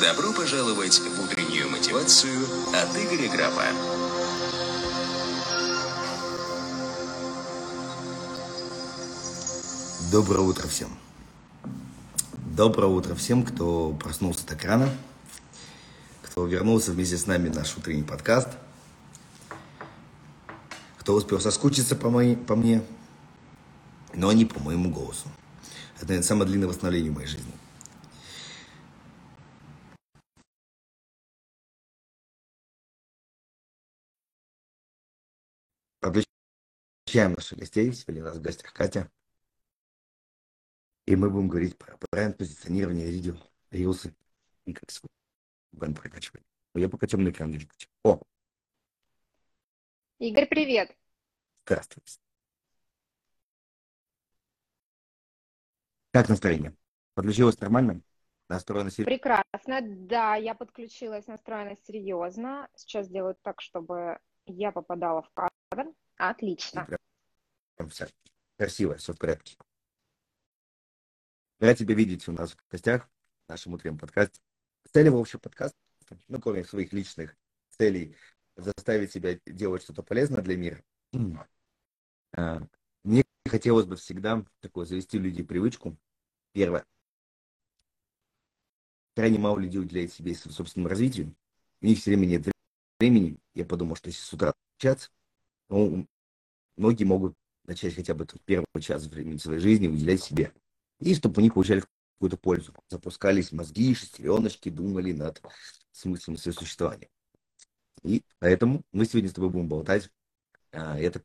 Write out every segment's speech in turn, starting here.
Добро пожаловать в утреннюю мотивацию от Игоря Грапа. Доброе утро всем. Доброе утро всем, кто проснулся так рано, кто вернулся вместе с нами в наш утренний подкаст, кто успел соскучиться по, моей, по мне, но не по моему голосу. Это, наверное, самое длинное восстановление в моей жизни. Встречаем наших гостей. Сегодня у нас в гостях Катя. И мы будем говорить про бренд, позиционирование, видео, рилсы и как бренд прокачивать. Я пока темный экран вижу. О! Игорь, привет! Здравствуйте. Как настроение? Подключилось нормально? Настроена серьезно? Прекрасно, да, я подключилась, настроена серьезно. Сейчас делаю так, чтобы я попадала в кадр. Отлично. Прям вся красиво, все в порядке. Я тебя видеть у нас в гостях в нашем утреннем подкасте. Цель общего подкаста, ну, кроме своих личных целей, заставить себя делать что-то полезное для мира. А, мне хотелось бы всегда такое завести людей привычку. Первое. Крайне мало людей уделяет себе собственному развитию. У них все время нет времени. Я подумал, что если с утра общаться, ну, многие могут начать хотя бы тот первый час времени своей жизни уделять себе. И чтобы они получали какую-то пользу. Запускались мозги, шестереночки, думали над смыслом своего существования. И поэтому мы сегодня с тобой будем болтать. А, это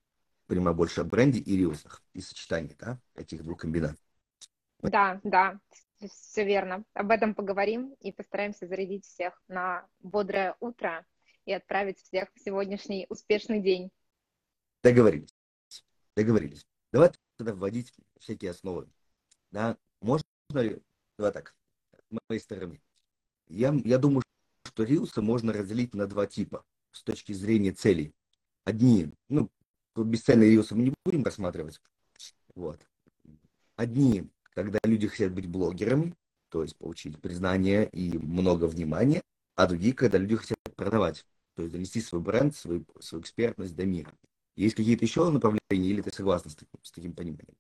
понимаю больше о бренде и рилсах, и сочетании да, этих двух комбинаций. Да, да, все верно. Об этом поговорим и постараемся зарядить всех на бодрое утро и отправить всех в сегодняшний успешный день. Договорились. Договорились. Давай тогда вводить всякие основы. Да, можно ли, давай так, с моей стороны. Я, я думаю, что рилсы можно разделить на два типа с точки зрения целей. Одни, ну, бесцельные рилсы мы не будем рассматривать. Вот. Одни, когда люди хотят быть блогерами, то есть получить признание и много внимания, а другие, когда люди хотят продавать, то есть донести свой бренд, свою, свою экспертность до мира. Есть какие-то еще направления, или ты согласна с таким, с таким пониманием?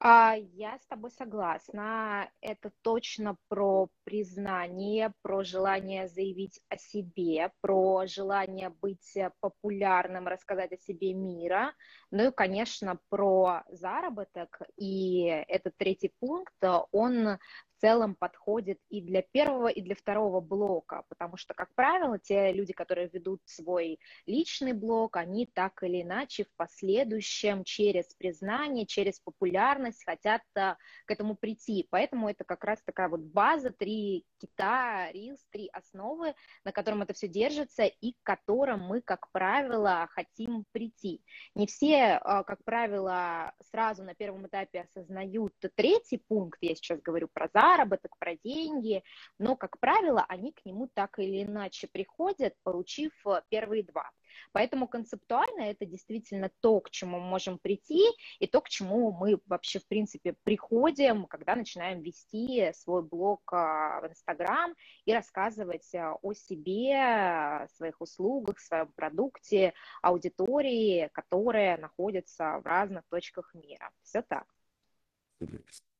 А, я с тобой согласна. Это точно про признание, про желание заявить о себе, про желание быть популярным, рассказать о себе мира. Ну и, конечно, про заработок. И этот третий пункт, он в целом подходит и для первого, и для второго блока, потому что, как правило, те люди, которые ведут свой личный блог, они так или иначе в последующем через признание, через популярность хотят а, к этому прийти. Поэтому это как раз такая вот база, три кита, рилс, три основы, на котором это все держится и к которым мы, как правило, хотим прийти. Не все, а, как правило, сразу на первом этапе осознают третий пункт, я сейчас говорю про заработок, заработок, про деньги, но, как правило, они к нему так или иначе приходят, получив э, первые два. Поэтому концептуально это действительно то, к чему мы можем прийти, и то, к чему мы вообще, в принципе, приходим, когда начинаем вести свой блог а, в Инстаграм и рассказывать э, о себе, своих услугах, своем продукте, аудитории, которая находится в разных точках мира. Все так.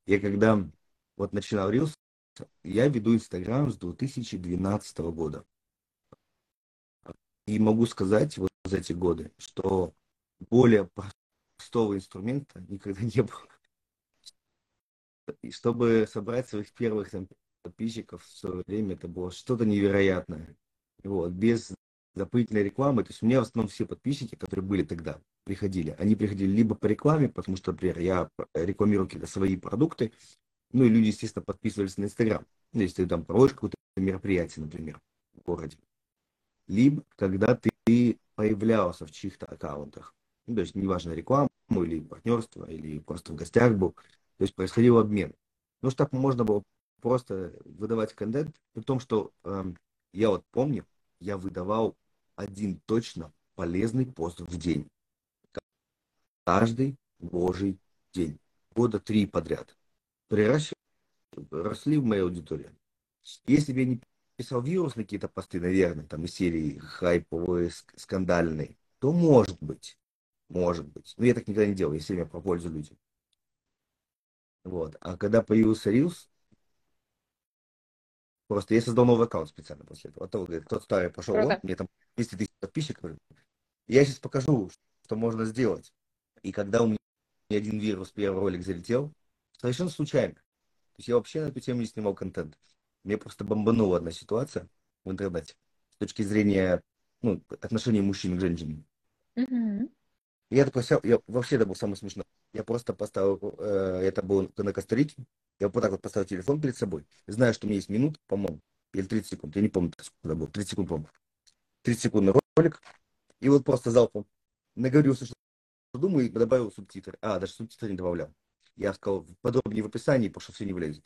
Я когда вот начинал Reels, я веду Инстаграм с 2012 года. И могу сказать вот за эти годы, что более простого инструмента никогда не было. И чтобы собрать своих первых там, подписчиков в свое время, это было что-то невероятное. Вот, без дополнительной рекламы. То есть у меня в основном все подписчики, которые были тогда, приходили. Они приходили либо по рекламе, потому что, например, я рекламирую какие-то свои продукты, ну и люди, естественно, подписывались на Инстаграм. Ну, если ты там проводишь какое-то мероприятие, например, в городе. Либо когда ты появлялся в чьих-то аккаунтах. Ну, то есть неважно рекламу или партнерство, или просто в гостях был. То есть происходил обмен. Ну, чтобы можно было просто выдавать контент, при том, что э, я вот помню, я выдавал один точно полезный пост в день. Каждый божий день. Года три подряд приращивали, росли в моей аудитории. Если бы я не писал вирусные какие-то посты, наверное, там из серии хайповые, скандальные, то может быть, может быть. Но я так никогда не делал, я все время про пользу людям. Вот. А когда появился Reels, просто я создал новый аккаунт специально после этого. А то, говорит, тот старый пошел, вон, мне там 200 тысяч подписчиков. Я сейчас покажу, что можно сделать. И когда у меня один вирус, первый ролик залетел, совершенно случайно. То есть я вообще на эту тему не снимал контент. Мне просто бомбанула одна ситуация в интернете с точки зрения ну, отношений мужчин к женщинам. Mm-hmm. Я такой, я вообще это был самый смешной. Я просто поставил, э, это было на Коста-Рике, я вот так вот поставил телефон перед собой, знаю, что у меня есть минут, по-моему, или 30 секунд, я не помню, сколько было, 30 секунд, по-моему. 30 секунд ролик, и вот просто залпом наговорился, что думаю, и добавил субтитры. А, даже субтитры не добавлял. Я сказал подробнее в описании, потому что все не влезет.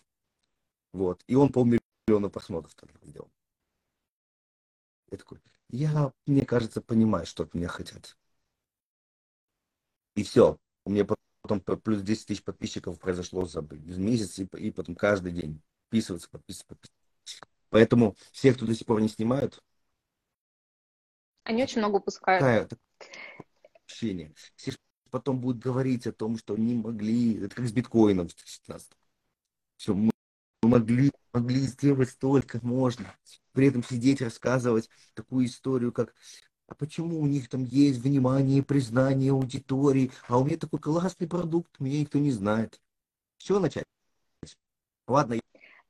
Вот. И он полмиллиона просмотров тогда сделал. Я такой, я, мне кажется, понимаю, что от меня хотят. И все. У меня потом плюс 10 тысяч подписчиков произошло за месяц, и, и потом каждый день подписываться, подписываться, подписываться. Поэтому все, кто до сих пор не снимают, они очень много упускают. Общение. Все потом будут говорить о том, что не могли, это как с биткоином в 2016. Все, мы могли, могли сделать столько, можно. При этом сидеть, рассказывать такую историю, как а почему у них там есть внимание, признание аудитории, а у меня такой классный продукт, меня никто не знает. Все начать. Ладно.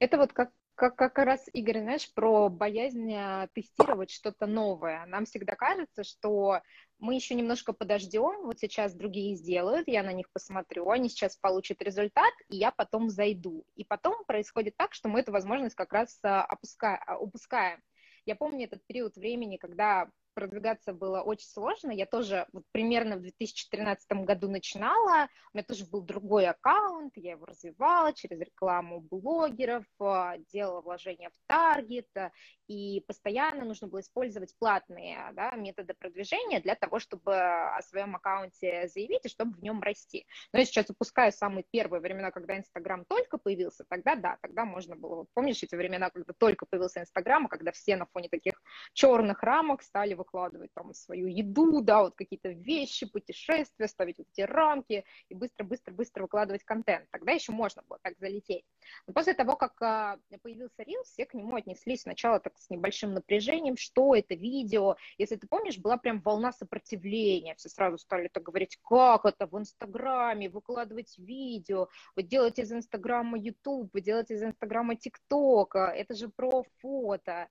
Это вот как как, как раз, Игорь, знаешь, про боязнь э, тестировать что-то новое. Нам всегда кажется, что мы еще немножко подождем, вот сейчас другие сделают, я на них посмотрю, они сейчас получат результат, и я потом зайду. И потом происходит так, что мы эту возможность как раз э, опускаем, упускаем. Я помню этот период времени, когда продвигаться было очень сложно. Я тоже вот примерно в 2013 году начинала. У меня тоже был другой аккаунт, я его развивала через рекламу блогеров, а, делала вложения в таргет, а, и постоянно нужно было использовать платные да, методы продвижения для того, чтобы о своем аккаунте заявить и чтобы в нем расти. Но я сейчас упускаю самые первые времена, когда Инстаграм только появился, тогда да, тогда можно было. Помнишь эти времена, когда только появился Инстаграм, когда все на фоне таких черных рамок стали выкладывать там свою еду, да, вот какие-то вещи, путешествия, ставить вот эти рамки и быстро-быстро-быстро выкладывать контент. Тогда еще можно было так залететь. Но после того, как а, появился Reels, все к нему отнеслись сначала так с небольшим напряжением, что это видео. Если ты помнишь, была прям волна сопротивления. Все сразу стали так говорить, как это в Инстаграме, выкладывать видео, вы делаете из Инстаграма YouTube, вы делаете из Инстаграма ТикТок, это же про фото.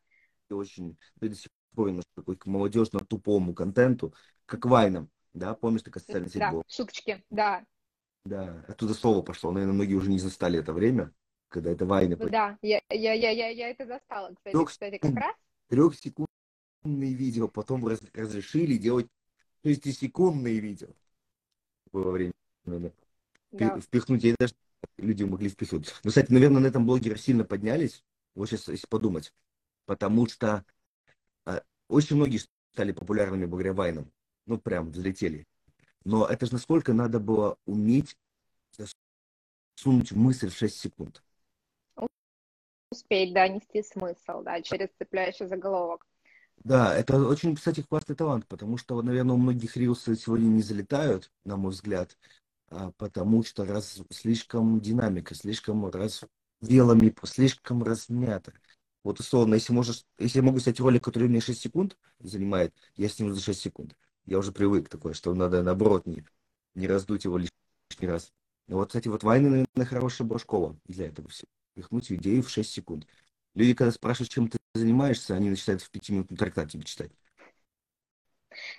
Очень, до сих пор такой к молодежно-тупому контенту, как Вайном, да, помнишь, такая социальная сеть да, была? шуточки, да. Да, оттуда слово пошло, наверное, многие уже не застали это время когда это вайны. Да, я, я, я, я, я это застала, кстати, Трех, кстати, как раз. Трехсекундные видео потом раз, разрешили делать шестисекундные видео. Было время. Да. Впихнуть, я даже люди могли впихнуть. Но, кстати, наверное, на этом блогеры сильно поднялись, вот сейчас, если подумать, потому что очень многие стали популярными благодаря вайнам. Ну, прям взлетели. Но это же насколько надо было уметь сунуть мысль в 6 секунд успеть, да, нести смысл, да, через цепляющий заголовок. Да, это очень, кстати, классный талант, потому что, наверное, у многих рилсы сегодня не залетают, на мой взгляд, а, потому что раз слишком динамика, слишком раз велами, слишком размято. Вот условно, если можешь, если я могу снять ролик, который меня 6 секунд занимает, я сниму за 6 секунд. Я уже привык такое, что надо наоборот не, не раздуть его лишний раз. Вот, кстати, вот Вайна, наверное, хорошая была школа для этого всего впихнуть идею в 6 секунд. Люди, когда спрашивают, чем ты занимаешься, они начинают в пятиминутном трактате читать.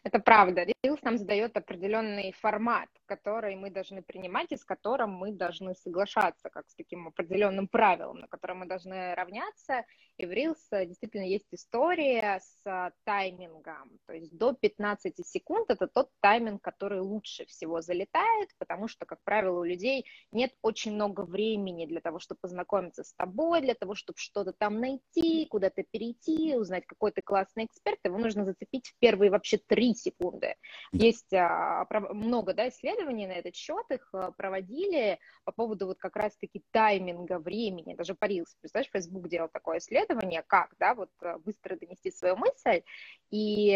Это правда. Reels нам задает определенный формат, который мы должны принимать и с которым мы должны соглашаться, как с таким определенным правилом, на котором мы должны равняться. И в Reels действительно есть история с таймингом. То есть до 15 секунд это тот тайминг, который лучше всего залетает, потому что, как правило, у людей нет очень много времени для того, чтобы познакомиться с тобой, для того, чтобы что-то там найти, куда-то перейти, узнать, какой ты классный эксперт. Его нужно зацепить в первые вообще 3 секунды. Есть а, много да, исследований, исследования на этот счет, их э, проводили по поводу вот как раз-таки тайминга времени, даже Парилс, представляешь, Facebook делал такое исследование, как, да, вот э, быстро донести свою мысль, и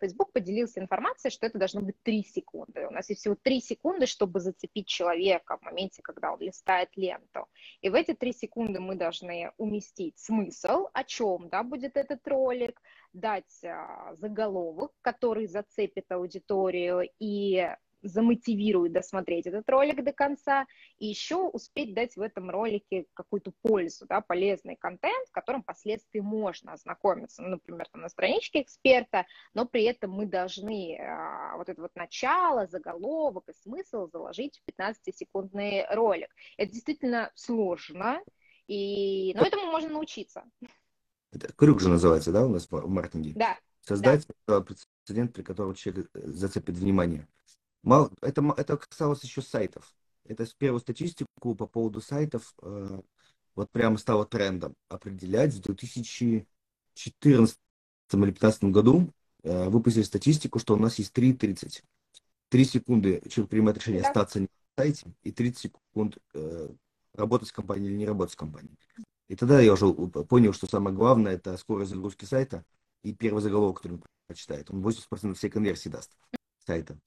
Facebook поделился информацией, что это должно быть 3 секунды. У нас есть всего 3 секунды, чтобы зацепить человека в моменте, когда он листает ленту. И в эти 3 секунды мы должны уместить смысл, о чем, да, будет этот ролик, дать а, заголовок, который зацепит аудиторию и замотивирует досмотреть этот ролик до конца, и еще успеть дать в этом ролике какую-то пользу, да, полезный контент, которым впоследствии можно ознакомиться, ну, например, там, на страничке эксперта, но при этом мы должны а, вот это вот начало, заголовок и смысл заложить в 15-секундный ролик. Это действительно сложно, и... но этому можно научиться. Это крюк же называется, да, у нас в маркетинге? Да. Создать да. прецедент, при котором человек зацепит внимание. Мало, это, это касалось еще сайтов. Это первую статистику по поводу сайтов э, вот прямо стало трендом определять в 2014 или 2015 году э, выпустили статистику, что у нас есть 3.30. 3 секунды человек принимает решение да. остаться на сайте и 30 секунд э, работать с компанией или не работать с компанией. И тогда я уже понял, что самое главное это скорость загрузки сайта и первый заголовок, который он прочитает. Он 80% всей конверсии даст сайта.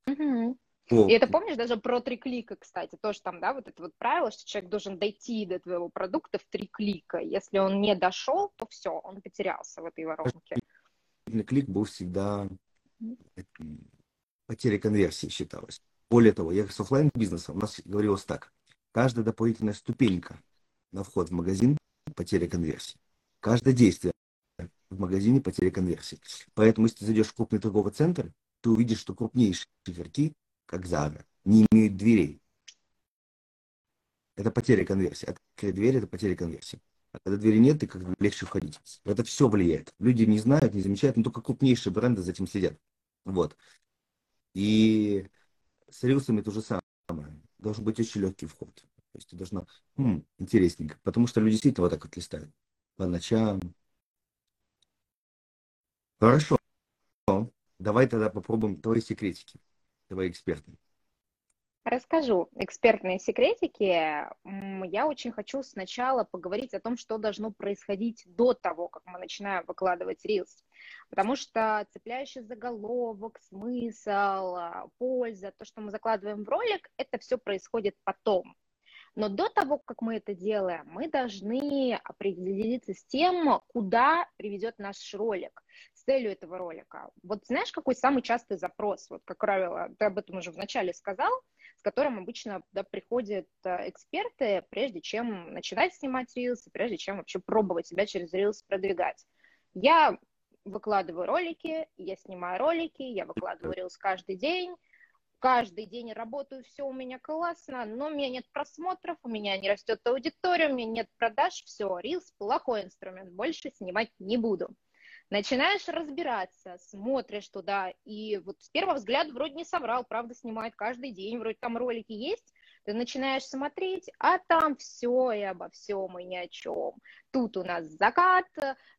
О. И это помнишь даже про три клика, кстати, тоже там, да, вот это вот правило, что человек должен дойти до твоего продукта в три клика. Если он не дошел, то все, он потерялся в этой воронке. Клик был всегда потеря конверсии считалось. Более того, я с офлайн бизнесом у нас говорилось так. Каждая дополнительная ступенька на вход в магазин потеря конверсии. Каждое действие в магазине потеря конверсии. Поэтому, если ты зайдешь в крупный торговый центр, ты увидишь, что крупнейшие игроки, как Zara, не имеют дверей. Это потеря конверсии. Открыть дверь – это потеря конверсии. А когда двери нет, ты как легче входить. Это все влияет. Люди не знают, не замечают, но только крупнейшие бренды за этим следят. Вот. И с рилсами то же самое. Должен быть очень легкий вход. То есть ты должна, хм, интересненько, потому что люди действительно вот так вот листают по ночам. Хорошо. Давай тогда попробуем твои секретики, твои эксперты. Расскажу экспертные секретики. Я очень хочу сначала поговорить о том, что должно происходить до того, как мы начинаем выкладывать рилс. Потому что цепляющий заголовок, смысл, польза, то, что мы закладываем в ролик, это все происходит потом. Но до того, как мы это делаем, мы должны определиться с тем, куда приведет наш ролик, целью этого ролика. Вот знаешь, какой самый частый запрос? Вот, как правило, ты об этом уже вначале сказал, с которым обычно да, приходят э, эксперты, прежде чем начинать снимать рилсы, прежде чем вообще пробовать себя через рилс продвигать. Я выкладываю ролики, я снимаю ролики, я выкладываю рилс каждый день, каждый день работаю, все у меня классно, но у меня нет просмотров, у меня не растет аудитория, у меня нет продаж, все, Reels плохой инструмент, больше снимать не буду. Начинаешь разбираться, смотришь туда, и вот с первого взгляда вроде не соврал, правда, снимает каждый день, вроде там ролики есть, ты начинаешь смотреть, а там все и обо всем и ни о чем. Тут у нас закат,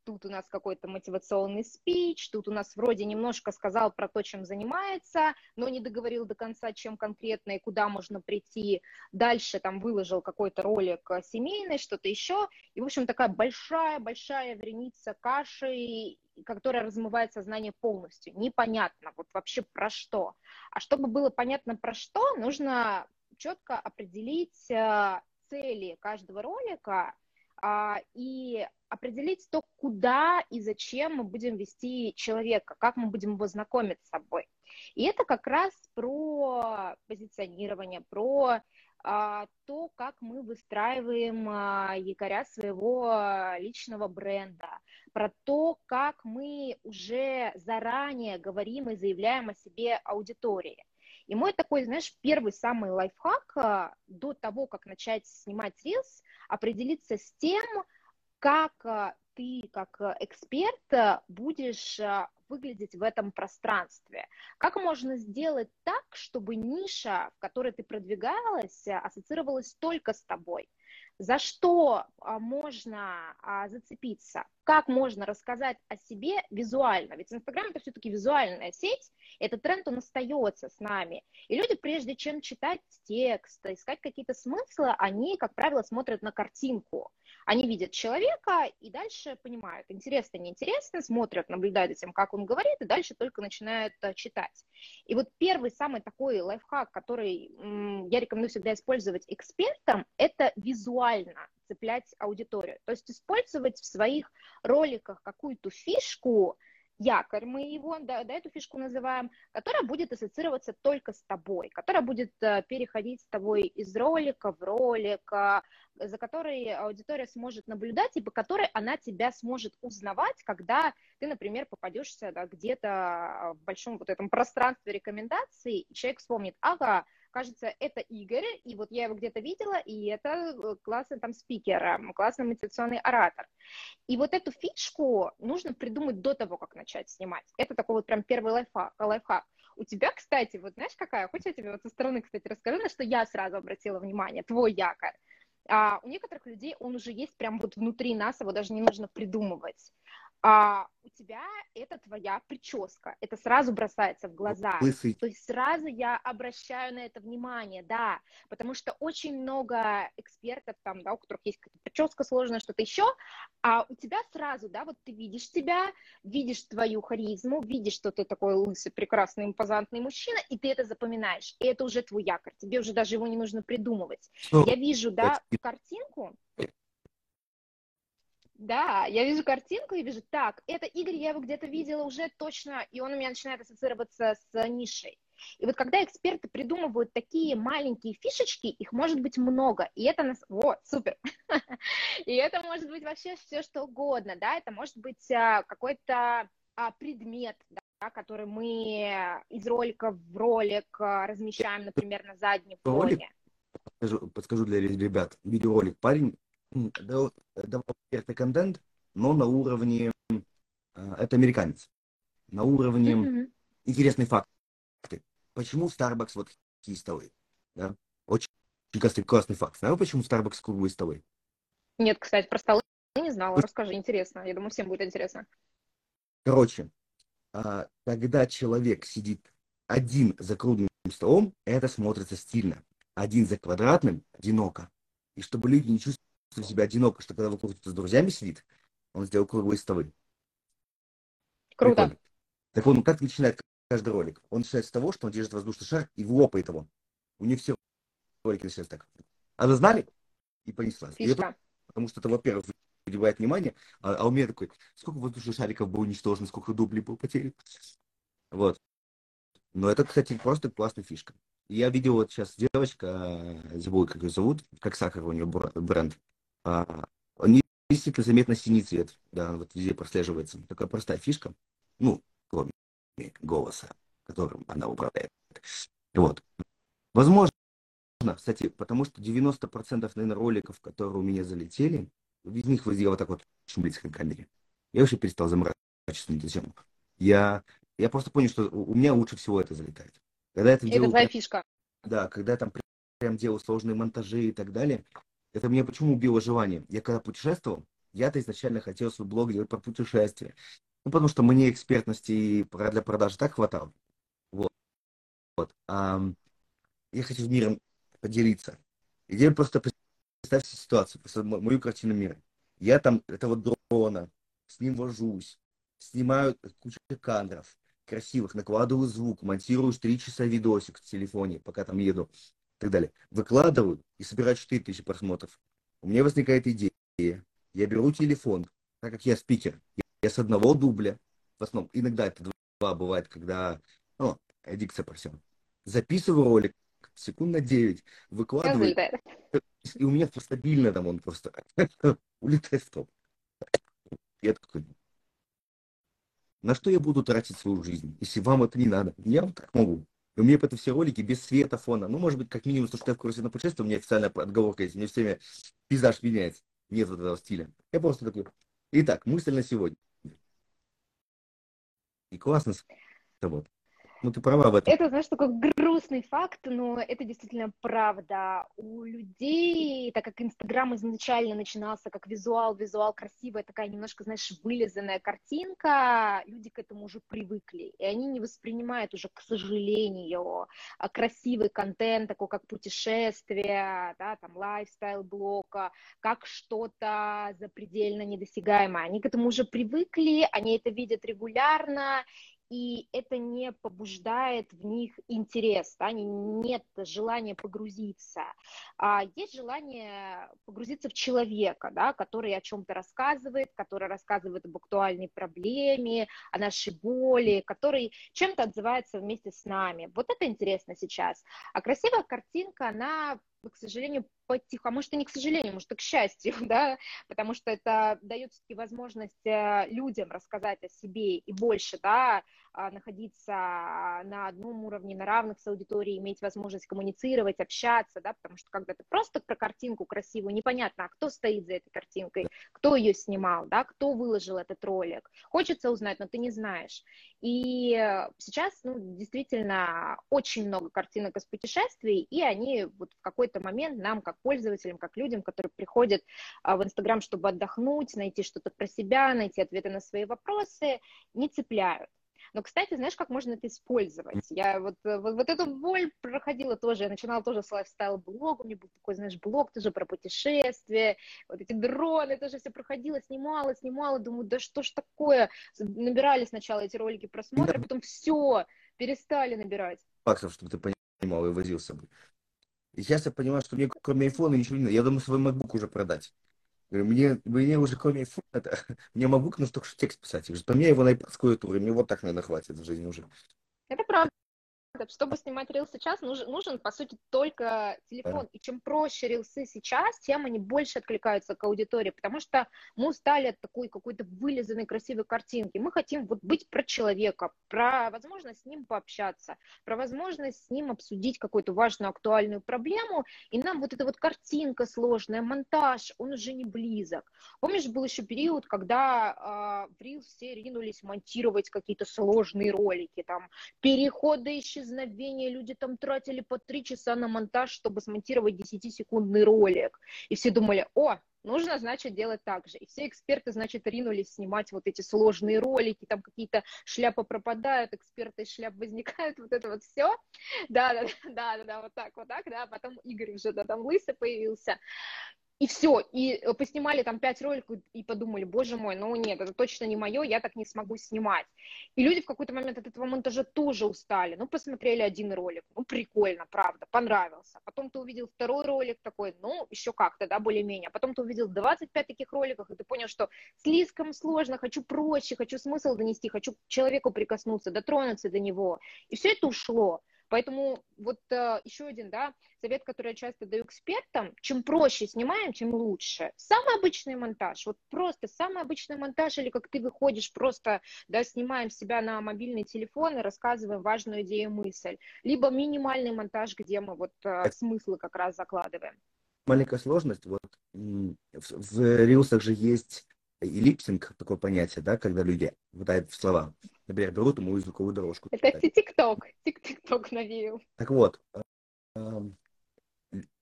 тут у нас какой-то мотивационный спич, тут у нас вроде немножко сказал про то, чем занимается, но не договорил до конца, чем конкретно и куда можно прийти. Дальше там выложил какой-то ролик семейный, что-то еще. И, в общем, такая большая-большая вереница каши, которая размывает сознание полностью. Непонятно, вот вообще про что. А чтобы было понятно про что, нужно четко определить э, цели каждого ролика а, и определить то, куда и зачем мы будем вести человека, как мы будем его знакомить с собой. И это как раз про позиционирование, про а, то, как мы выстраиваем а, якоря своего личного бренда, про то, как мы уже заранее говорим и заявляем о себе аудитории. И мой такой, знаешь, первый самый лайфхак а, до того, как начать снимать рилс, определиться с тем, как а, ты как эксперт будешь выглядеть в этом пространстве. Как можно сделать так, чтобы ниша, в которой ты продвигалась, ассоциировалась только с тобой? за что можно зацепиться, как можно рассказать о себе визуально. Ведь Инстаграм это все-таки визуальная сеть, этот тренд, он остается с нами. И люди, прежде чем читать текст, искать какие-то смыслы, они, как правило, смотрят на картинку. Они видят человека и дальше понимают, интересно, неинтересно, смотрят, наблюдают за тем, как он говорит, и дальше только начинают э, читать. И вот первый самый такой лайфхак, который я рекомендую всегда использовать экспертам, это визуально цеплять аудиторию. То есть использовать в своих роликах какую-то фишку, якорь, мы его, да, да, эту фишку называем, которая будет ассоциироваться только с тобой, которая будет э, переходить с тобой из ролика в ролик, э, за которой аудитория сможет наблюдать и по которой она тебя сможет узнавать, когда ты, например, попадешься да, где-то в большом вот этом пространстве рекомендаций, и человек вспомнит, ага, кажется, это Игорь, и вот я его где-то видела, и это э, классный там спикер, классный мотивационный оратор. И вот эту фишку нужно придумать до того, как начать снимать. Это такой вот прям первый лайфхак. лайфхак. У тебя, кстати, вот знаешь какая? Хочешь я тебе вот со стороны, кстати, расскажу, на что я сразу обратила внимание, твой якорь. А у некоторых людей он уже есть прям вот внутри нас, его даже не нужно придумывать а у тебя это твоя прическа, это сразу бросается в глаза. Лысый. То есть сразу я обращаю на это внимание, да, потому что очень много экспертов там, да, у которых есть какая-то прическа сложная, что-то еще, а у тебя сразу, да, вот ты видишь себя, видишь твою харизму, видишь, что ты такой лысый, прекрасный, импозантный мужчина, и ты это запоминаешь, и это уже твой якорь, тебе уже даже его не нужно придумывать. Ну, я вижу, да, картинку, да, я вижу картинку и вижу, так, это Игорь, я его где-то видела уже точно, и он у меня начинает ассоциироваться с нишей. И вот когда эксперты придумывают такие маленькие фишечки, их может быть много, и это нас... Вот, супер! И это может быть вообще все, что угодно, да, это может быть а, какой-то а, предмет, да, который мы из ролика в ролик а, размещаем, например, на заднем фоне. Подскажу для ребят. Видеоролик. Парень давал экспертный контент, но на уровне, э, это американец, на уровне mm-hmm. интересные факты. Почему Starbucks вот такие столы? Да? Очень классный, классный факт. Знаешь, почему Starbucks круглые столы? Нет, кстати, про столы не знала. Расскажи, интересно. Я думаю, всем будет интересно. Короче, а, когда человек сидит один за круглым столом, это смотрится стильно. Один за квадратным – одиноко. И чтобы люди не чувствовали чувствует себя одиноко, что когда вокруг с друзьями сидит, он сделал круглые столы. Круто. Прикольно. Так он как начинает каждый ролик? Он начинает с того, что он держит воздушный шар и лопает его. У них все ролики начинаются так. А знали? И понеслась. И это, потому что это, во-первых, привлекает внимание, а, а у меня такой, сколько воздушных шариков было уничтожено, сколько дублей было потеряно. Вот. Но это, кстати, просто классная фишка. Я видел вот сейчас девочка, забыл, как ее зовут, как сахар у нее бренд. А, он действительно заметно синий цвет, да, вот везде прослеживается. Такая простая фишка, ну, кроме голоса, которым она управляет. Вот. Возможно, кстати, потому что 90% наверное, роликов, которые у меня залетели, из них я вот так вот близко к камере. Я вообще перестал заморачиваться на эту тему. Я, я просто понял, что у меня лучше всего это залетает. Когда это, это делаю, твоя фишка. Да, когда я там прям делаю сложные монтажи и так далее, это мне почему убило желание? Я когда путешествовал, я-то изначально хотел свой блог делать про путешествия. Ну, потому что мне экспертности для продажи так хватало. Вот. вот. А, я хочу с миром поделиться. И теперь просто представьте ситуацию, просто мою картину мира. Я там этого дрона, с ним вожусь, снимаю кучу кадров красивых, накладываю звук, монтирую 3 часа видосик в телефоне, пока там еду так далее. Выкладываю и собираю 4000 просмотров. У меня возникает идея. Я беру телефон, так как я спикер, я с одного дубля, в основном, иногда это два бывает, когда, ну, аддикция по всем. Записываю ролик, секунд на 9, выкладываю, и у меня стабильно там он просто улетает в топ. Я такой, на что я буду тратить свою жизнь, если вам это не надо? Я вот так могу. И у меня это все ролики без света фона. Ну, может быть, как минимум, то, что я в курсе на путешествие, у меня официальная отговорка есть. Мне все время пейзаж меняется. Нет вот этого стиля. Я просто такой. Итак, мысль на сегодня. И классно вот. Ну, ты права в этом. Это, знаешь, такой грустный факт, но это действительно правда. У людей, так как Инстаграм изначально начинался как визуал, визуал красивая, такая немножко, знаешь, вылизанная картинка, люди к этому уже привыкли, и они не воспринимают уже, к сожалению, а, красивый контент, такой как путешествия, да, там, lifestyle-блога, как что-то запредельно недосягаемое. Они к этому уже привыкли, они это видят регулярно, и это не побуждает в них интерес, да, нет желания погрузиться. А есть желание погрузиться в человека, да, который о чем-то рассказывает, который рассказывает об актуальной проблеме, о нашей боли, который чем-то отзывается вместе с нами. Вот это интересно сейчас. А красивая картинка, она к сожалению, потихо, а может и не к сожалению, может и к счастью, да, потому что это дает все-таки возможность э, людям рассказать о себе и больше, да, находиться на одном уровне, на равных с аудиторией, иметь возможность коммуницировать, общаться, да, потому что когда ты просто про картинку красивую, непонятно, а кто стоит за этой картинкой, кто ее снимал, да, кто выложил этот ролик. Хочется узнать, но ты не знаешь. И сейчас, ну, действительно, очень много картинок из путешествий, и они вот в какой-то момент нам, как пользователям, как людям, которые приходят а, в Инстаграм, чтобы отдохнуть, найти что-то про себя, найти ответы на свои вопросы, не цепляют. Но, кстати, знаешь, как можно это использовать? Я вот, э, вот, вот эту боль проходила тоже, я начинала тоже с лайфстайл-блога, у меня был такой, знаешь, блог тоже про путешествия, вот эти дроны, тоже все проходила, снимала, снимала, думаю, да что ж такое? Набирали сначала эти ролики просмотра, потом все, перестали набирать. Фактов, чтобы ты понимал и возил собой. И сейчас я понимаю, что мне кроме айфона ничего не надо. Я думаю, свой MacBook уже продать. Мне, мне уже кроме это, мне нужно только что текст писать. Что мне его на iPad клавиатурой, мне вот так, наверное, хватит в жизни уже. Это правда чтобы снимать рилсы сейчас, нужен, нужен, по сути, только телефон. И чем проще рилсы сейчас, тем они больше откликаются к аудитории, потому что мы устали от такой какой-то вылизанной красивой картинки. Мы хотим вот быть про человека, про возможность с ним пообщаться, про возможность с ним обсудить какую-то важную, актуальную проблему, и нам вот эта вот картинка сложная, монтаж, он уже не близок. Помнишь, был еще период, когда э, в рилс все ринулись монтировать какие-то сложные ролики, там, переходы исчезновения исчезновения люди там тратили по три часа на монтаж, чтобы смонтировать 10-секундный ролик. И все думали, о, нужно, значит, делать так же. И все эксперты, значит, ринулись снимать вот эти сложные ролики, там какие-то шляпы пропадают, эксперты шляп возникают, вот это вот все. Да, да, да, да, да, вот так, вот так, да. Потом Игорь уже, да, там лысый появился. И все, и э, поснимали там пять роликов и подумали, боже мой, ну нет, это точно не мое, я так не смогу снимать. И люди в какой-то момент от этого монтажа тоже устали. Ну, посмотрели один ролик, ну, прикольно, правда, понравился. Потом ты увидел второй ролик такой, ну, еще как-то, да, более-менее. А потом ты увидел 25 таких роликов, и ты понял, что слишком сложно, хочу проще, хочу смысл донести, хочу к человеку прикоснуться, дотронуться до него. И все это ушло. Поэтому вот э, еще один да, совет, который я часто даю экспертам, чем проще снимаем, тем лучше. Самый обычный монтаж, вот просто самый обычный монтаж, или как ты выходишь, просто да, снимаем себя на мобильный телефон и рассказываем важную идею, мысль. Либо минимальный монтаж, где мы вот э, смыслы как раз закладываем. Маленькая сложность, вот в, в рилсах же есть и липсинг, такое понятие, да, когда люди выдают слова. Например, берут ему звуковую дорожку. Это ТикТок. ТикТок навеял. Так вот,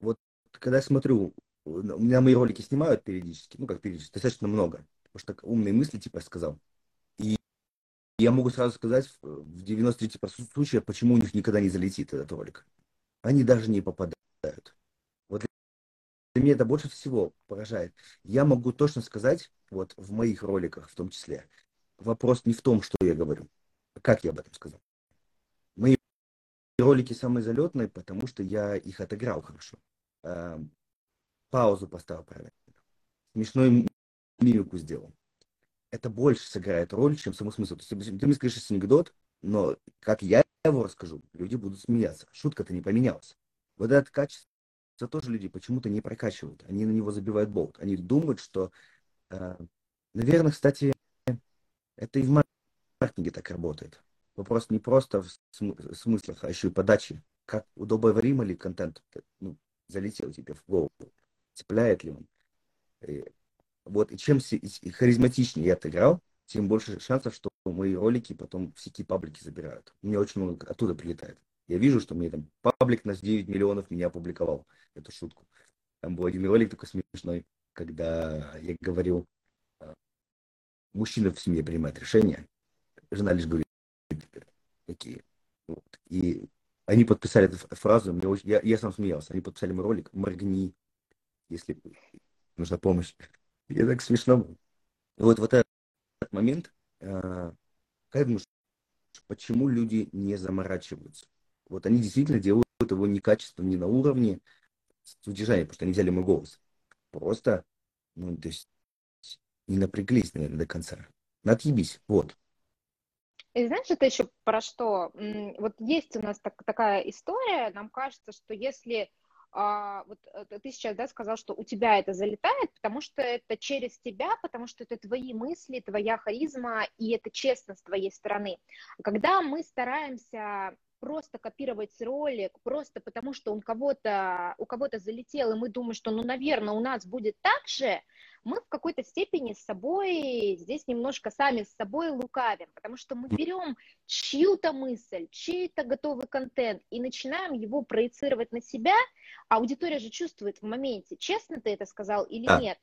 вот когда я смотрю, у меня мои ролики снимают периодически, ну как периодически, достаточно много, потому что умные мысли, типа я сказал. И я могу сразу сказать в 93% случаев, почему у них никогда не залетит этот ролик. Они даже не попадают. Для меня это больше всего поражает. Я могу точно сказать, вот в моих роликах в том числе, вопрос не в том, что я говорю, а как я об этом сказал. Мои ролики самые залетные, потому что я их отыграл хорошо. Эм, паузу поставил правильно. Смешную мимику сделал. Это больше сыграет роль, чем саму смысл. То есть, ты мне скажешь анекдот, но как я его расскажу, люди будут смеяться. Шутка-то не поменялась. Вот это качество тоже люди почему-то не прокачивают. Они на него забивают болт. Они думают, что, э, наверное, кстати, это и в маркетинге так работает. Вопрос не просто в смыслах, а еще и подачи. Как удобоваримо ли контент ну, залетел тебе в голову, цепляет ли он. И, вот, и чем харизматичнее я отыграл, тем больше шансов, что мои ролики потом всякие паблики забирают. Мне очень много оттуда прилетает. Я вижу, что мне там паблик на 9 миллионов меня опубликовал эту шутку. Там был один ролик такой смешной, когда я говорил, а, мужчина в семье принимает решения, жена лишь говорит, такие. Вот. И они подписали эту фразу, мне очень, я, я сам смеялся, они подписали мой ролик «Моргни, если нужна помощь». Я так смешно был. вот, вот этот момент, э, как думаешь, почему люди не заморачиваются? Вот они действительно делают его некачественно, не на уровне удержания, потому что они взяли мой голос. Просто, ну, то есть, не напряглись, наверное, до конца. Отъебись, вот. И знаешь, это еще про что? Вот есть у нас так, такая история, нам кажется, что если а, вот э, ты сейчас да, сказал, что у тебя это залетает, потому что это через тебя, потому что это твои мысли, твоя харизма, и это честно с твоей стороны. Когда мы стараемся просто копировать ролик, просто потому что он кого-то, у кого-то залетел, и мы думаем, что, ну, наверное, у нас будет так же, мы в какой-то степени с собой здесь немножко сами с собой лукавим, потому что мы берем чью-то мысль, чей-то готовый контент и начинаем его проецировать на себя, а аудитория же чувствует в моменте, честно ты это сказал или да. нет.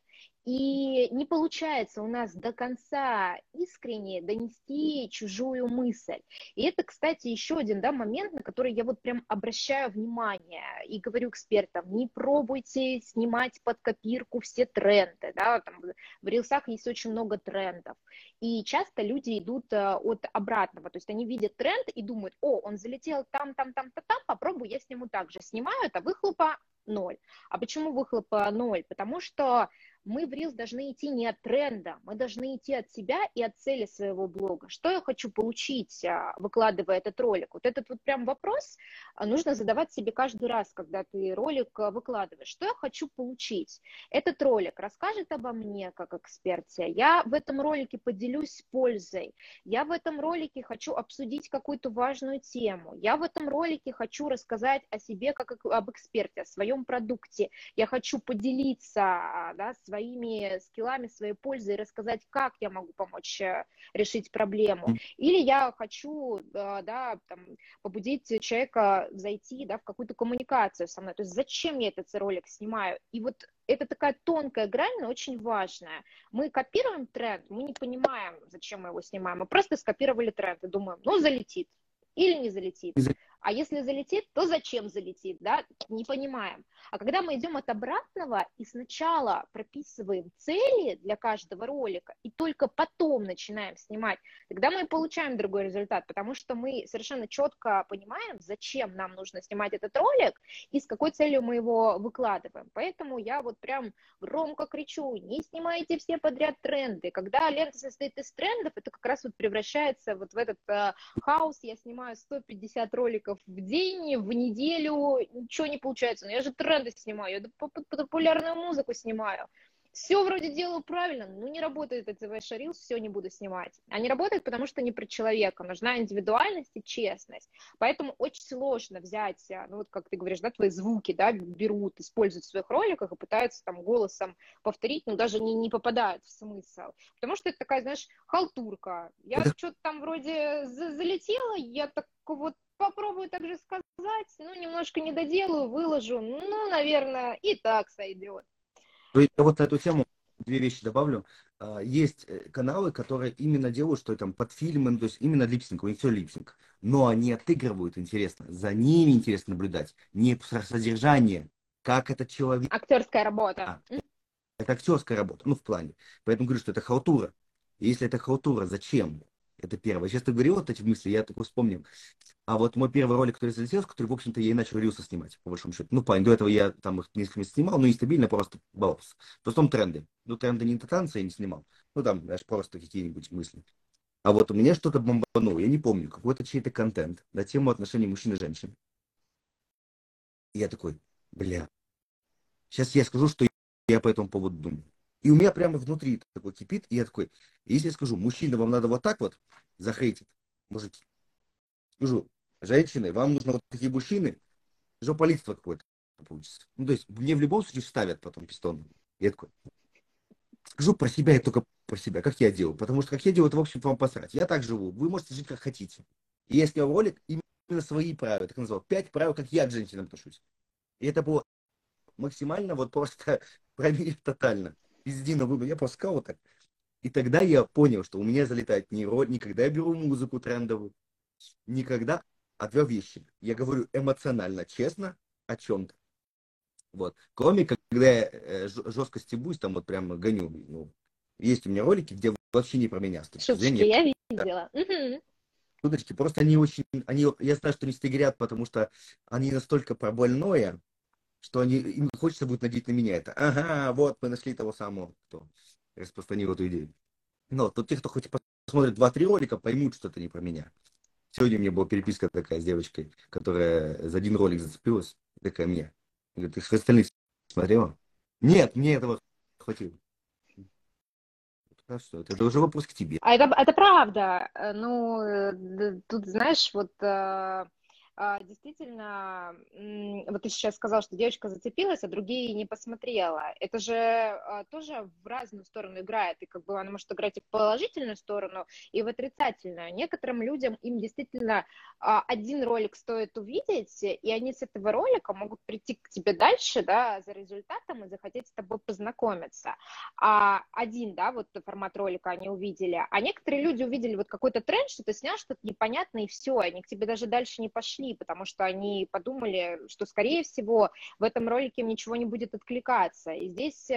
И не получается у нас до конца искренне донести чужую мысль. И это, кстати, еще один да, момент, на который я вот прям обращаю внимание и говорю экспертам, не пробуйте снимать под копирку все тренды. Да, там, в рилсах есть очень много трендов. И часто люди идут э, от обратного, то есть они видят тренд и думают, о, он залетел там, там, там, там, там, попробую, я сниму так же. Снимают, а выхлопа ноль. А почему выхлопа ноль? Потому что мы в Reels должны идти не от тренда, мы должны идти от себя и от цели своего блога. Что я хочу получить, а, выкладывая этот ролик? Вот этот вот прям вопрос а, нужно задавать себе каждый раз, когда ты ролик а, выкладываешь. Что я хочу получить? Этот ролик расскажет обо мне как эксперте. Я в этом ролике поделюсь пользой. Я в этом ролике хочу обсудить какую-то важную тему. Я в этом ролике хочу рассказать о себе как об эксперте, о своем продукте. Я хочу поделиться да, своей своими скиллами, своей пользой и рассказать, как я могу помочь э, решить проблему. Или я хочу, э, да, там, побудить человека зайти, да, в какую-то коммуникацию со мной. То есть зачем я этот ролик снимаю? И вот это такая тонкая грань, но очень важная. Мы копируем тренд, мы не понимаем, зачем мы его снимаем. Мы просто скопировали тренд и думаем, ну, залетит или не залетит. А если залетит, то зачем залетит, да, не понимаем. А когда мы идем от обратного и сначала прописываем цели для каждого ролика, и только потом начинаем снимать, тогда мы получаем другой результат, потому что мы совершенно четко понимаем, зачем нам нужно снимать этот ролик и с какой целью мы его выкладываем. Поэтому я вот прям громко кричу, не снимайте все подряд тренды. Когда лента состоит из трендов, это как раз вот превращается вот в этот э, хаос, я снимаю 150 роликов роликов в день, в неделю, ничего не получается. Но я же тренды снимаю, я популярную музыку снимаю все вроде делаю правильно, но не работает эти Reels, все не буду снимать. А не работает, потому что не про человека, нужна индивидуальность и честность. Поэтому очень сложно взять, а, ну вот как ты говоришь, да, твои звуки, да, берут, используют в своих роликах и пытаются там голосом повторить, но даже не, не попадают в смысл. Потому что это такая, знаешь, халтурка. Я что-то там вроде залетела, я так вот попробую также сказать, ну, немножко не доделаю, выложу, ну, наверное, и так сойдет. Я вот на эту тему две вещи добавлю. А, есть э, каналы, которые именно делают, что там под фильмы, то есть именно липсинг, у них все липсинг. Но они отыгрывают интересно. За ними интересно наблюдать. Не содержание, как этот человек. Актерская работа. А, это актерская работа, ну, в плане. Поэтому говорю, что это халтура. Если это халтура, зачем? Это первое. Сейчас ты говорил вот эти мысли, я только вспомнил. А вот мой первый ролик, который залетел, который, в общем-то, я и начал рилсы снимать, по большому счету. Ну, плане, до этого я там их несколько месяцев снимал, но нестабильно, просто баловался. Потом тренды. Ну, тренды не танцы я не снимал. Ну, там, знаешь, просто какие-нибудь мысли. А вот у меня что-то бомбануло, я не помню, какой-то чей-то контент на тему отношений мужчин и женщин. Я такой, бля, сейчас я скажу, что я по этому поводу думаю. И у меня прямо внутри такой кипит, и я такой, если я скажу, мужчина, вам надо вот так вот захейтить, мужики, скажу, женщины, вам нужно вот такие мужчины, жополитство какое-то получится. Ну, то есть мне в любом случае ставят потом пистон. Я такой, скажу про себя и только про себя, как я делаю. Потому что как я делаю, это, в общем-то, вам посрать. Я так живу. Вы можете жить, как хотите. И я снял ролик именно свои правила, так назвал. Пять правил, как я к женщинам отношусь. И это было максимально вот просто проверить тотально. Без единого выбора. Я просто сказал вот так. И тогда я понял, что у меня залетает не роль, не когда я беру музыку трендовую, никогда, а две вещи. Я говорю эмоционально, честно о чем-то. Вот. Кроме, когда я э, жестко стебусь, там вот прям гоню. Ну, есть у меня ролики, где вообще не про меня. Шуточки, я видела. Да. Шуточки, просто они очень, они, я знаю, что они стегрят, потому что они настолько про больное, что они, им хочется будет надеть на меня это. Ага, вот, мы нашли того самого, кто распространил эту идею. Но тут те, кто хоть посмотрит два-три ролика, поймут, что это не про меня. Сегодня у меня была переписка такая с девочкой, которая за один ролик зацепилась, такая мне. Говорит, ты остальных смотрела? Нет, мне этого хватило. А что, это уже вопрос к тебе. А это, это правда. Э, ну, э, тут, знаешь, вот э, действительно, вот ты сейчас сказал, что девочка зацепилась, а другие не посмотрела. Это же а, тоже в разную сторону играет, и как бы она может играть и в положительную сторону, и в отрицательную. Некоторым людям им действительно а, один ролик стоит увидеть, и они с этого ролика могут прийти к тебе дальше, да, за результатом и захотеть с тобой познакомиться. А один, да, вот формат ролика они увидели, а некоторые люди увидели вот какой-то тренд, что ты снял что-то непонятное, и все, они к тебе даже дальше не пошли ушли, потому что они подумали, что, скорее всего, в этом ролике им ничего не будет откликаться. И здесь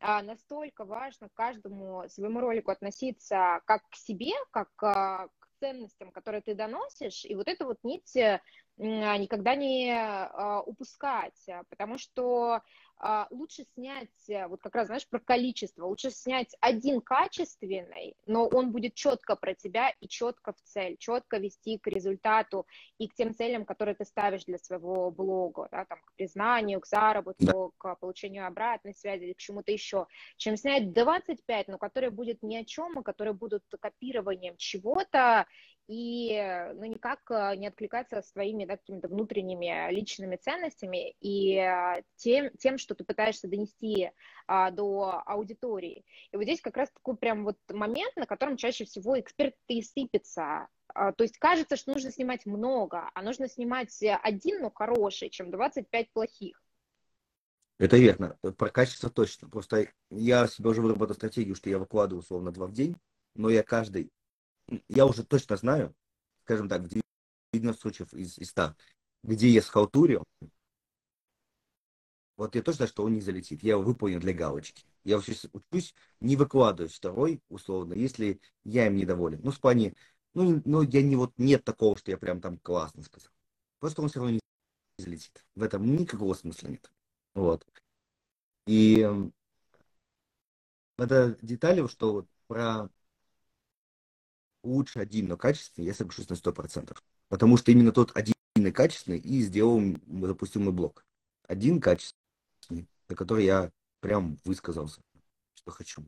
а, настолько важно к каждому своему ролику относиться как к себе, как а, к ценностям, которые ты доносишь, и вот эту вот нить э, никогда не а, упускать, потому что лучше снять, э, вот как раз, знаешь, про количество, лучше снять один качественный, но он будет четко про тебя и четко в цель, четко вести к результату и к тем целям, которые ты ставишь для своего блога, да, там, к признанию, к заработку, да. к получению обратной связи или к чему-то еще, чем снять 25, но которые будет ни о чем, и которые будут копированием чего-то, и ну, никак э, не откликаться своими да, какими-то внутренними личными ценностями и э, тем, тем, что ты пытаешься донести а, до аудитории. И вот здесь как раз такой прям вот момент, на котором чаще всего эксперты и сыпятся. А, то есть кажется, что нужно снимать много, а нужно снимать один, но хороший, чем 25 плохих. Это верно. Про качество точно. Просто я себе уже выработал стратегию, что я выкладываю условно два в день, но я каждый я уже точно знаю, скажем так, в 90 случаев из, из 100, где я схалтурил, вот я точно что он не залетит. Я его выполню для галочки. Я учусь, учусь не выкладывать второй, условно, если я им недоволен. Ну, в плане, ну, ну, я не вот, нет такого, что я прям там классно сказал. Просто он все равно не залетит. В этом никакого смысла нет. Вот. И эм, это детали, что вот про лучше один, но качественный, я соглашусь на 100%. Потому что именно тот один и качественный и сделал, запустил мой блог. Один качественный, за который я прям высказался, что хочу.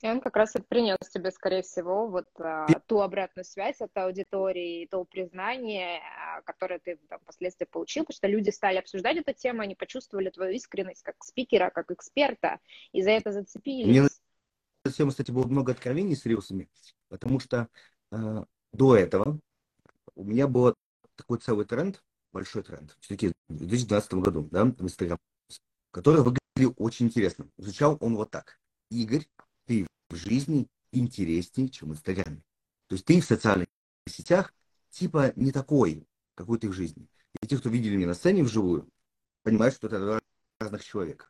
И он как раз и принес тебе, скорее всего, вот а, ту обратную связь от аудитории, то признание, а, которое ты там, впоследствии получил, потому что люди стали обсуждать эту тему, они почувствовали твою искренность как спикера, как эксперта, и за это зацепились. Мне тема, кстати, было много откровений с рилсами, потому что э, до этого у меня был такой целый тренд, большой тренд, все-таки в 2012 году, да, в Инстаграм, который выглядел очень интересно. Звучал он вот так. Игорь, ты в жизни интереснее, чем в Инстаграме. То есть ты в социальных сетях типа не такой, какой ты в жизни. И те, кто видели меня на сцене вживую, понимают, что это два разных человека.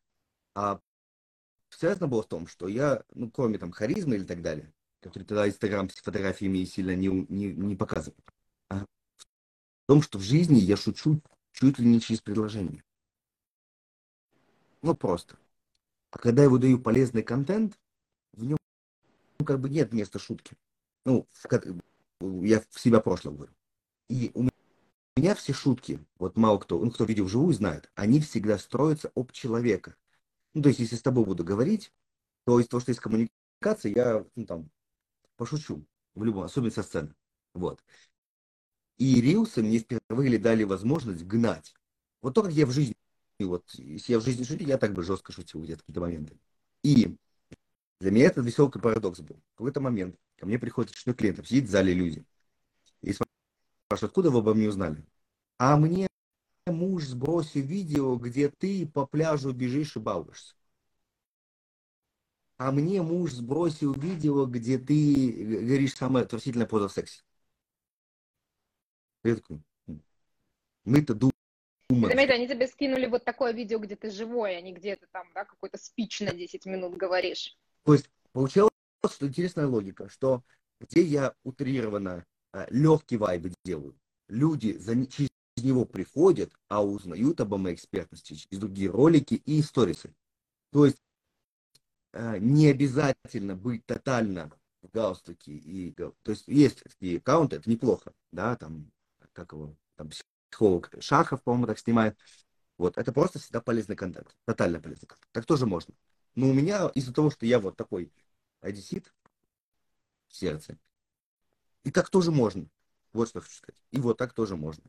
А связано было в том, что я, ну, кроме там харизмы или так далее, который тогда Инстаграм с фотографиями сильно не, не, не показывал, а в том, что в жизни я шучу чуть ли не через предложение. Ну, просто. А когда я выдаю полезный контент, в нем ну, как бы нет места шутки. Ну, в, я в себя прошлое говорю. И у меня все шутки, вот мало кто, ну, кто видел вживую, знает, они всегда строятся об человека. Ну, то есть, если с тобой буду говорить, то из того, что есть коммуникация, я, ну, там, пошучу в любом, особенно со сцены. Вот. И рилсы мне впервые дали возможность гнать. Вот то, как я в жизни, вот, если я в жизни шутил, я так бы жестко шутил где-то какие-то моменты. И для меня это веселый парадокс был. В какой-то момент ко мне приходит очередной клиент, сидит в зале люди. И спрашивают, откуда вы обо мне узнали? А мне муж сбросил видео, где ты по пляжу бежишь и балуешься. А мне муж сбросил видео, где ты говоришь самое отвратительное поза в сексе. Я такой, мы-то думаем. Заметь, они тебе скинули вот такое видео, где ты живой, а не где ты там, да, какой-то спич на 10 минут говоришь. То есть получалось, что интересная логика, что где я утрированно а, легкий вайбы делаю, люди за, через него приходят, а узнают обо моей экспертности через другие ролики и историсы. То есть а, не обязательно быть тотально в галстуке. И, то есть есть такие аккаунты, это неплохо, да, там, как его, там, психолог Шахов, по-моему, так снимает. Вот, это просто всегда полезный контент, тотально полезный контент. Так тоже можно. Но у меня из-за того, что я вот такой одессит в сердце, и так тоже можно. Вот что хочу сказать. И вот так тоже можно.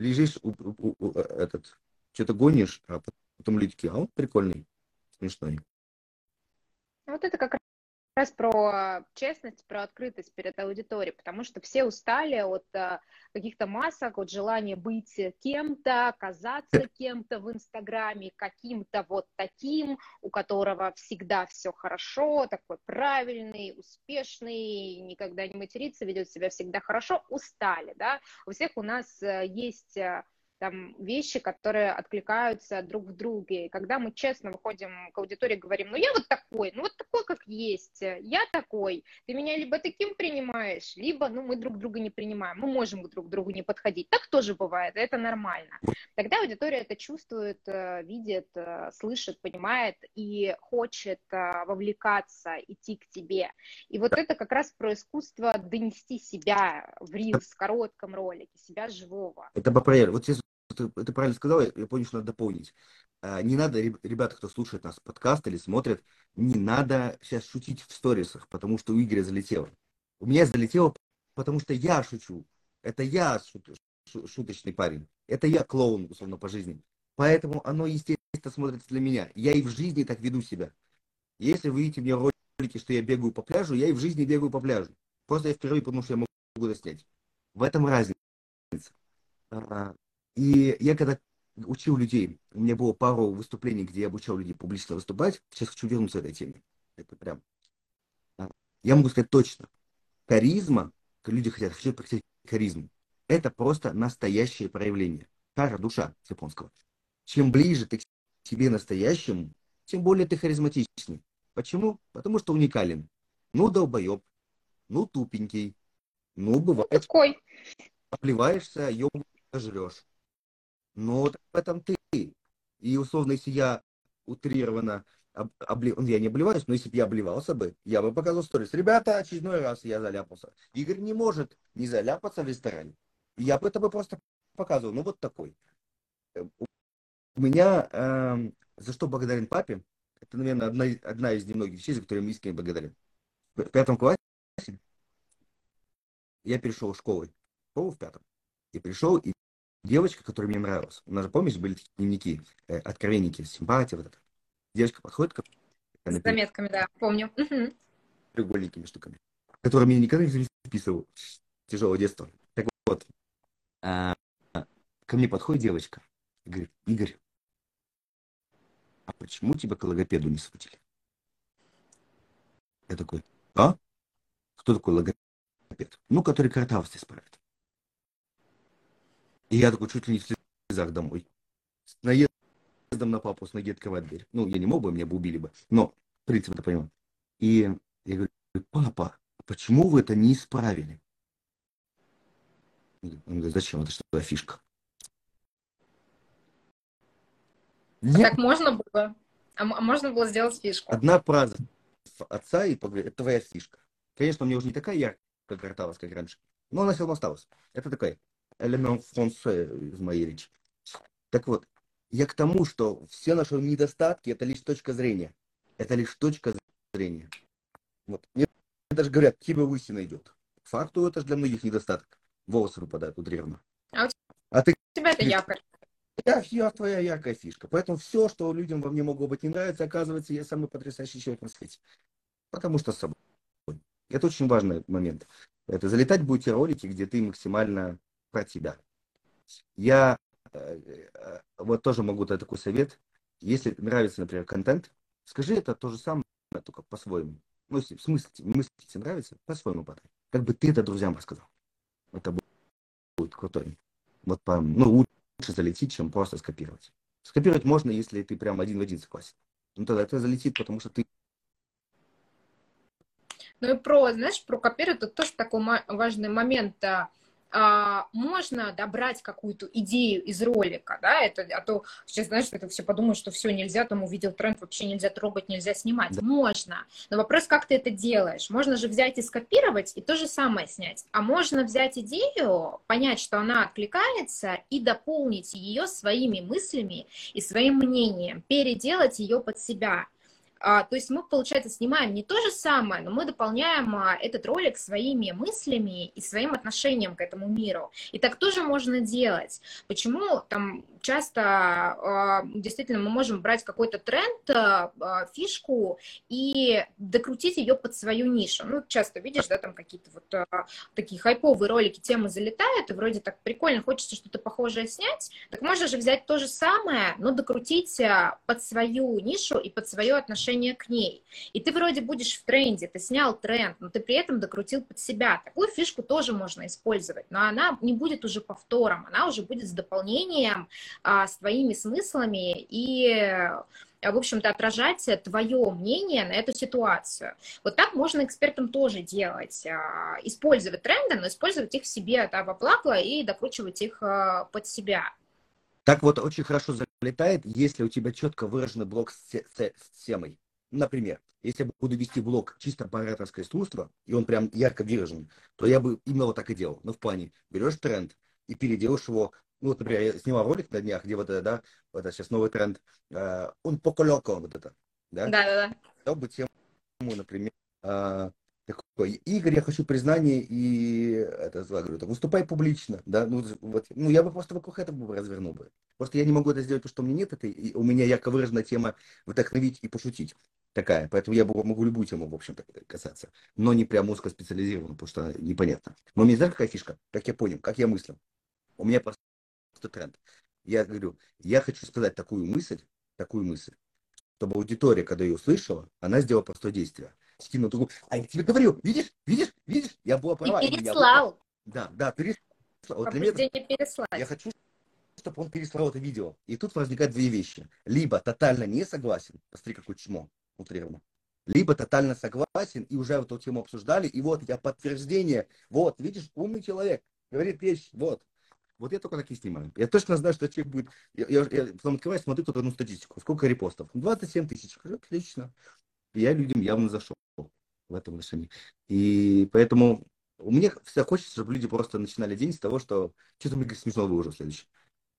Лежишь, у, у, у, этот, что-то гонишь, а потом люди такие, а он прикольный, смешной. Вот это как раз про честность, про открытость перед аудиторией, потому что все устали от а, каких-то масок, от желания быть кем-то, казаться кем-то в Инстаграме, каким-то вот таким, у которого всегда все хорошо, такой правильный, успешный, никогда не матерится, ведет себя всегда хорошо, устали, да. У всех у нас э, есть э, там вещи, которые откликаются друг в друге. И когда мы честно выходим к аудитории, говорим, ну я вот такой, ну вот такой, как есть, я такой, ты меня либо таким принимаешь, либо, ну мы друг друга не принимаем, мы можем друг к другу не подходить. Так тоже бывает, это нормально. Тогда аудитория это чувствует, э, видит, э, слышит, понимает и хочет э, вовлекаться, идти к тебе. И вот это как раз про искусство донести себя в рилс, в коротком ролике, себя живого. Это по Вот сейчас ты, ты правильно сказал, я, я понял, что надо дополнить. А, не надо, ребята, кто слушает нас подкаст или смотрит, не надо сейчас шутить в сторисах, потому что у Игоря залетело. У меня залетело, потому что я шучу. Это я шут, шуточный парень. Это я клоун, условно, по жизни. Поэтому оно, естественно, смотрится для меня. Я и в жизни так веду себя. Если вы видите мне ролики, что я бегаю по пляжу, я и в жизни бегаю по пляжу. Просто я впервые, потому что я могу это снять. В этом разница. А, и я когда учил людей, у меня было пару выступлений, где я обучал людей публично выступать, сейчас хочу вернуться к этой теме. Это прям... Я могу сказать точно. Харизма, люди хотят, хотят практиковать харизму, это просто настоящее проявление. Кара, душа с японского. Чем ближе ты к себе настоящему, тем более ты харизматичный. Почему? Потому что уникален. Ну, долбоеб, ну, тупенький, ну, бывает. Такой. Обливаешься, еб жрешь. Но вот в этом ты. И условно, если я утрированно об, обли... Ну, я не обливаюсь, но если бы я обливался бы, я бы показал сторис. Ребята, очередной раз я заляпался. Игорь не может не заляпаться в ресторане. Я бы это бы просто показывал. Ну, вот такой. Э, у меня, э, за что благодарен папе, это, наверное, одна, одна из немногих вещей, за которые я искренне благодарен. В пятом классе я перешел школы, школу в пятом, и пришел, и девочка, которая мне нравилась. У нас же, помнишь, были такие дневники, э, откровенники, симпатия, вот это. Девочка подходит ко мне. С заметками, да, помню. Треугольниками штуками. Которые меня никогда не записывал. Тяжелое детство. Так вот, а, ко мне подходит девочка и говорит, Игорь, а почему тебя к логопеду не сводили? Я такой, а? Кто такой логопед? Ну, который картавость исправит. И я такой чуть ли не в слезах домой. С наездом на папу, с ноги открывать дверь. Ну, я не мог бы, меня бы убили бы. Но, в принципе, это понимаю. И я говорю, папа, почему вы это не исправили? Он говорит, зачем? Это что за фишка? Нет. Так можно было? А, а можно было сделать фишку? Одна фраза отца и поговорить, это твоя фишка. Конечно, у меня уже не такая яркая, как карталась, как раньше. Но она все равно осталась. Это такая элемент франце из моей речи. Так вот, я к тому, что все наши недостатки – это лишь точка зрения. Это лишь точка зрения. Вот. Мне даже говорят, тебе лысина идет. Факту это же для многих недостаток. Волосы выпадают утрированно. А, у а ты... у тебя это якорь. я, я твоя яркая фишка. Поэтому все, что людям во мне могло быть не нравится, оказывается, я самый потрясающий человек на свете. Потому что с собой. Это очень важный момент. Это залетать будут те ролики, где ты максимально про тебя. Я э, э, вот тоже могу дать такой совет. Если нравится, например, контент, скажи это то же самое, только по-своему. Ну, если в смысле, мысли тебе нравится, по-своему подай. Как бы ты это друзьям рассказал. Это будет крутой. Вот по, ну, лучше залететь, чем просто скопировать. Скопировать можно, если ты прям один в один согласен. Ну, тогда это залетит, потому что ты ну и про, знаешь, про копировать, это тоже такой важный момент. А, а, можно добрать какую-то идею из ролика, да, это, а то сейчас, знаешь, это все подумают, что все нельзя, там увидел тренд, вообще нельзя трогать, нельзя снимать. Да. Можно, но вопрос, как ты это делаешь. Можно же взять и скопировать и то же самое снять. А можно взять идею, понять, что она откликается, и дополнить ее своими мыслями и своим мнением, переделать ее под себя. А, то есть мы, получается, снимаем не то же самое, но мы дополняем а, этот ролик своими мыслями и своим отношением к этому миру. И так тоже можно делать. Почему там часто а, действительно мы можем брать какой-то тренд, фишку и докрутить ее под свою нишу. Ну, часто видишь, да, там какие-то вот такие хайповые ролики, темы залетают, и вроде так прикольно, хочется что-то похожее снять, так можно же взять то же самое, но докрутить под свою нишу и под свое отношение отношение к ней. И ты вроде будешь в тренде, ты снял тренд, но ты при этом докрутил под себя. Такую фишку тоже можно использовать, но она не будет уже повтором, она уже будет с дополнением, а, с твоими смыслами и в общем-то, отражать твое мнение на эту ситуацию. Вот так можно экспертам тоже делать. А, использовать тренды, но использовать их в себе да, во благо и докручивать их а, под себя. Так вот очень хорошо залетает, если у тебя четко выраженный блок с, с, с темой. Например, если я буду вести блог чисто по ораторское искусство, и он прям ярко выражен, то я бы именно вот так и делал. Ну, в плане, берешь тренд и переделаешь его. Ну, вот, например, я снимал ролик на днях, где вот это, да, вот это сейчас новый тренд, э, он поколёко, вот это, да? Да-да-да. Дал бы тему, например, э, такой, Игорь, я хочу признания и это говорю, так, выступай публично, да, ну, вот, ну, я бы просто вокруг этого развернул бы. Просто я не могу это сделать, потому что у меня нет этой, у меня ярко выраженная тема вдохновить и пошутить такая, поэтому я могу любую тему, в общем-то, касаться, но не прям узкоспециализированно, потому что непонятно. Но меня, знаешь, какая фишка, как я понял, как я мыслю? У меня просто тренд. Я говорю, я хочу сказать такую мысль, такую мысль, чтобы аудитория, когда ее услышала, она сделала простое действие скину другую. А я тебе говорю, видишь, видишь, видишь, я была права. И переслал. Да, да, переслал. Вот для меня переслать. Я хочу, чтобы он переслал это видео. И тут возникают две вещи. Либо тотально не согласен, посмотри, какое чмо, утрированно. Либо тотально согласен, и уже эту тему обсуждали, и вот я подтверждение. Вот, видишь, умный человек, говорит вещь, вот. Вот я только такие снимаю. Я точно знаю, что человек будет... Я, я, я потом открываю, смотрю тут одну статистику. Сколько репостов? 27 тысяч. Отлично. Я людям явно зашел в этом отношении. И поэтому меня всегда хочется, чтобы люди просто начинали день с того, что что-то мне смешно выложил следующий.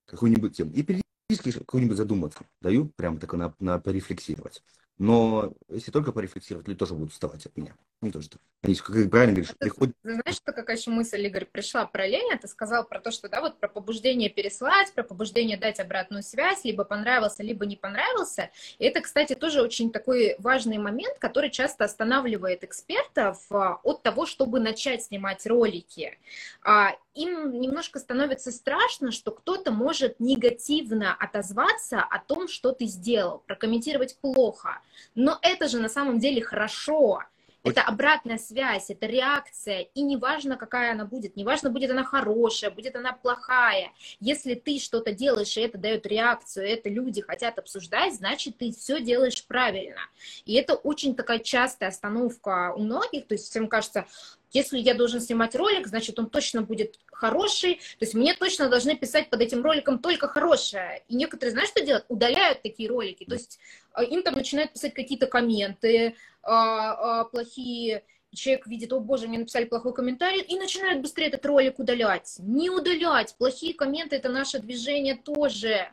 Какую-нибудь тему. И периодически какую-нибудь задуматься. Даю прямо такое на, на порефлексировать. Но если только порефлексировать, люди тоже будут вставать от меня. Не то, что они, как правильно говоришь, приходят... Знаешь, что какая еще мысль, Игорь, пришла лень? Ты сказал про то, что, да, вот про побуждение переслать, про побуждение дать обратную связь, либо понравился, либо не понравился. И это, кстати, тоже очень такой важный момент, который часто останавливает экспертов а, от того, чтобы начать снимать ролики. А, им немножко становится страшно, что кто-то может негативно отозваться о том, что ты сделал, прокомментировать плохо. Но это же на самом деле хорошо. Это обратная связь, это реакция, и неважно, какая она будет, неважно, будет она хорошая, будет она плохая. Если ты что-то делаешь, и это дает реакцию, это люди хотят обсуждать, значит, ты все делаешь правильно. И это очень такая частая остановка у многих, то есть всем кажется, если я должен снимать ролик, значит, он точно будет хороший. То есть мне точно должны писать под этим роликом только хорошее. И некоторые, знаешь, что делают? Удаляют такие ролики. То есть э, им там начинают писать какие-то комменты а, а, плохие. Человек видит, о боже, мне написали плохой комментарий, и начинает быстрее этот ролик удалять. Не удалять. Плохие комменты – это наше движение тоже.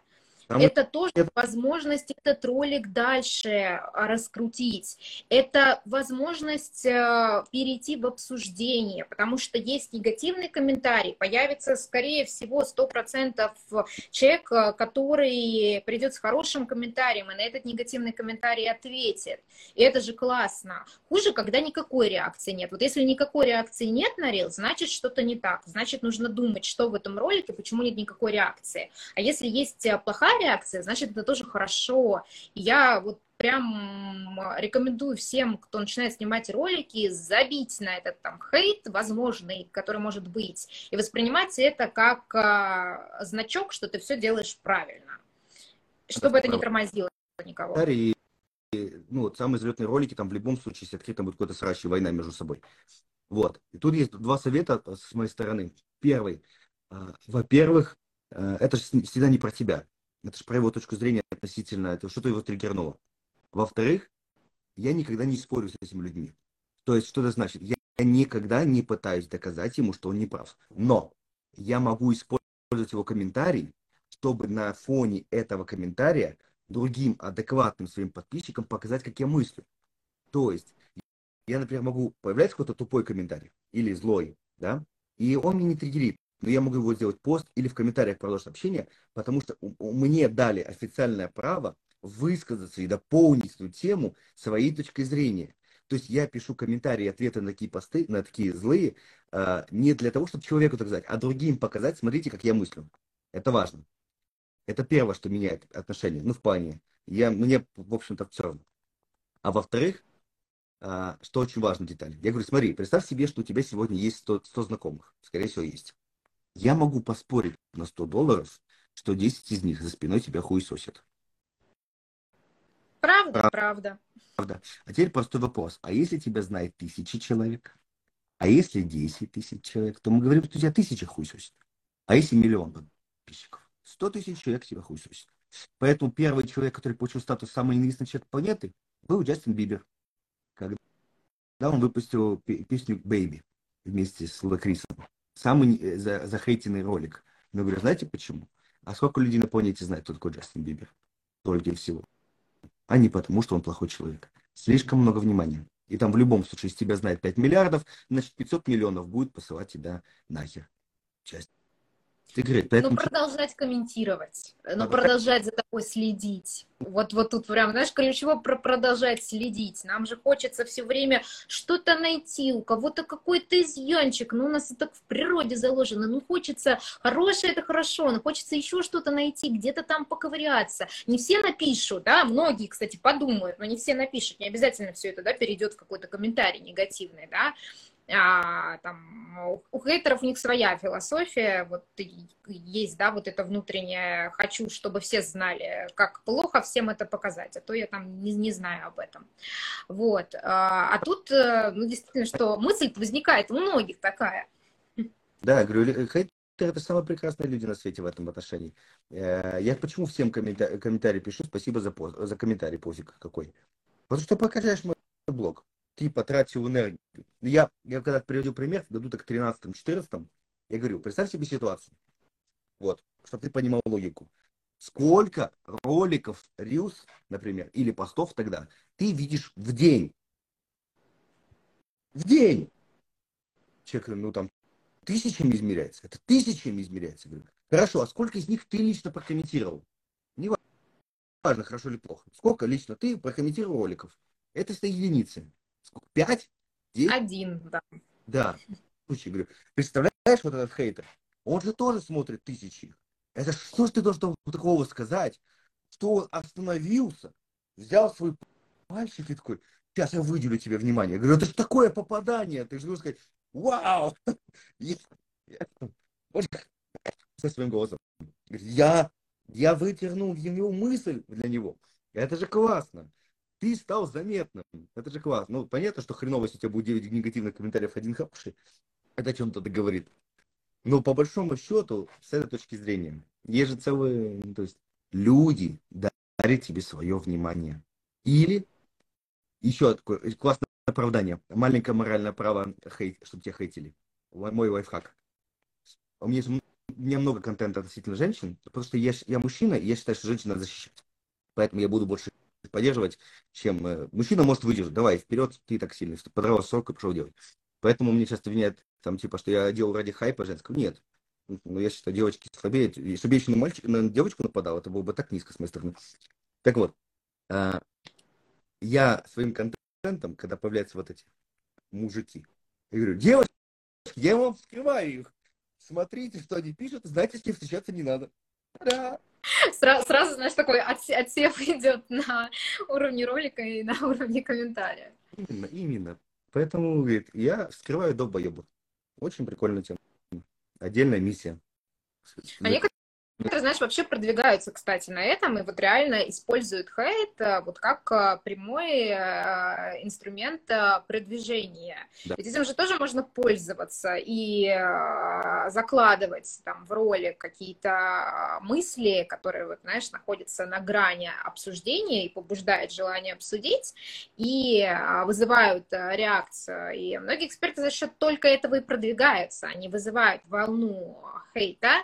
Там это тоже это- возможность этот ролик дальше а, раскрутить. Это возможность э, перейти в обсуждение, потому что есть негативный комментарий, появится, скорее всего, 100% человек, э, который придет с хорошим комментарием и на этот негативный комментарий ответит. И это же классно. Хуже, когда никакой реакции нет. Вот если никакой реакции нет на рил, значит что-то не так. Значит, нужно думать, что в этом ролике, почему нет никакой реакции. А если есть э, плохая реакция, значит, это тоже хорошо. И я вот прям рекомендую всем, кто начинает снимать ролики, забить на этот там хейт возможный, который может быть, и воспринимать это как а, значок, что ты все делаешь правильно, чтобы это не правда. тормозило никого. комментарии, ну, вот самые взлетные ролики, там в любом случае, если открыто будет какой-то срач и война между собой. Вот. И тут есть два совета с моей стороны. Первый. а, Во-первых, а, это же всегда не про тебя. Это же про его точку зрения относительно, это что-то его триггернуло. Во-вторых, я никогда не спорю с этими людьми. То есть, что это значит? Я никогда не пытаюсь доказать ему, что он не прав. Но я могу использовать его комментарий, чтобы на фоне этого комментария другим адекватным своим подписчикам показать, как я мыслю. То есть, я, например, могу появляется какой-то тупой комментарий или злой, да, и он меня не триггерит, но я могу его сделать пост или в комментариях продолжить общение, потому что мне дали официальное право высказаться и дополнить эту тему своей точкой зрения. То есть я пишу комментарии ответы на такие посты, на такие злые, э, не для того, чтобы человеку так сказать, а другим показать, смотрите, как я мыслю. Это важно. Это первое, что меняет отношения. Ну, в плане. Я, мне, в общем-то, все равно. А во-вторых, а, что очень важная деталь. Я говорю, смотри, представь себе, что у тебя сегодня есть 100, 100 знакомых. Скорее всего, есть. Я могу поспорить на 100 долларов, что 10 из них за спиной тебя хуесосят. Правда, Прав- правда. Правда. А теперь простой вопрос. А если тебя знает тысячи человек? А если 10 тысяч человек? То мы говорим, что у тебя тысяча хуесосит. А если миллион подписчиков? 100 тысяч человек тебя хуесосит. Поэтому первый человек, который получил статус самый ненавистный человек планеты, был Джастин Бибер. Когда он выпустил пе- песню «Baby» вместе с Лакрисом. Самый э, за- захейтенный ролик. Но говорю, знаете почему? А сколько людей на планете знает, кто такой Джастин Бибер? Только и всего. А не потому, что он плохой человек. Слишком много внимания. И там в любом случае, если тебя знает 5 миллиардов, значит 500 миллионов будет посылать тебя нахер. Часть. Говоришь, Ну, поэтому продолжать комментировать, ну, А, продолжать за тобой следить. Вот, вот тут прям, знаешь, ключево про продолжать следить. Нам же хочется все время что-то найти, у кого-то какой-то изъянчик. Ну, у нас это так в природе заложено. Ну, хочется, хорошее это хорошо, но хочется еще что-то найти, где-то там поковыряться. Не все напишут, да, многие, кстати, подумают, но не все напишут. Не обязательно все это, да, перейдет в какой-то комментарий негативный, да а, там, у, хейтеров у них своя философия, вот есть, да, вот это внутреннее «хочу, чтобы все знали, как плохо всем это показать», а то я там не, не знаю об этом. Вот. А, а тут, э, ну, действительно, что мысль возникает у многих такая. Да, я говорю, хейтеры это самые прекрасные люди на свете в этом отношении. Э, Я почему всем коммента- комментарии пишу, спасибо за, пост- за комментарий, пофиг какой. Потому что покажешь мой блог. Ты потратил энергию. Я, я когда приводил пример, в году так 13-14, я говорю, представь себе ситуацию. Вот, чтобы ты понимал логику. Сколько роликов Reels, например, или постов тогда, ты видишь в день? В день! Человек, ну там тысячами измеряется. Это тысячами измеряется. Говорю, хорошо, а сколько из них ты лично прокомментировал? Не ва- важно, хорошо или плохо. Сколько лично ты прокомментировал роликов? Это что единицы. Сколько? Пять? Десять? Один, да. Да. Слушай, говорю, представляешь вот этот хейтер? Он же тоже смотрит тысячи. Это что ж ты должен такого сказать? Что он остановился, взял свой пальчик и такой, сейчас я выделю тебе внимание. Я говорю, это же такое попадание. Ты же должен сказать, вау! Я, я- вот со своим голосом. Я, я вытернул его мысль для него. Это же классно. Ты стал заметным. Это же классно. Ну, понятно, что хреново, если у тебя будет 9 негативных комментариев, один хороший. Это о чем-то договорит. Но по большому счету, с этой точки зрения, есть же целые, ну, то есть люди дарят тебе свое внимание. Или еще такое классное оправдание. Маленькое моральное право, хейт, чтобы тебя хейтили. Мой лайфхак. У меня у меня много контента относительно женщин, потому что я, я мужчина, и я считаю, что женщин надо защищать. Поэтому я буду больше поддерживать, чем... Э, мужчина может выдержать, давай, вперед, ты так сильный, что подрал срок и пошел делать. Поэтому мне часто обвиняют, там, типа, что я делал ради хайпа женского. Нет. Ну, я считаю, девочки слабее. Если бы еще на, мальчика, на девочку нападал, это было бы так низко с моей стороны. Так вот, а, я своим контентом, когда появляются вот эти мужики, я говорю, девочки, я вам вскрываю их. Смотрите, что они пишут, знаете, с кем встречаться не надо. Да. Сразу, сразу, знаешь, такой отсев идет на уровне ролика и на уровне комментария. Именно, именно. Поэтому, говорит, я вскрываю долбоебов. Очень прикольная тема. Отдельная миссия. А некоторые Некоторые, знаешь, вообще продвигаются, кстати, на этом, и вот реально используют хейт э, вот как э, прямой э, инструмент продвижения. Да. Ведь этим же тоже можно пользоваться и закладывать там в ролик какие-то мысли, которые, вот, знаешь, находятся на грани обсуждения и побуждают желание обсудить, и вызывают реакцию. И многие эксперты за счет только этого и продвигаются. Они вызывают волну хейта,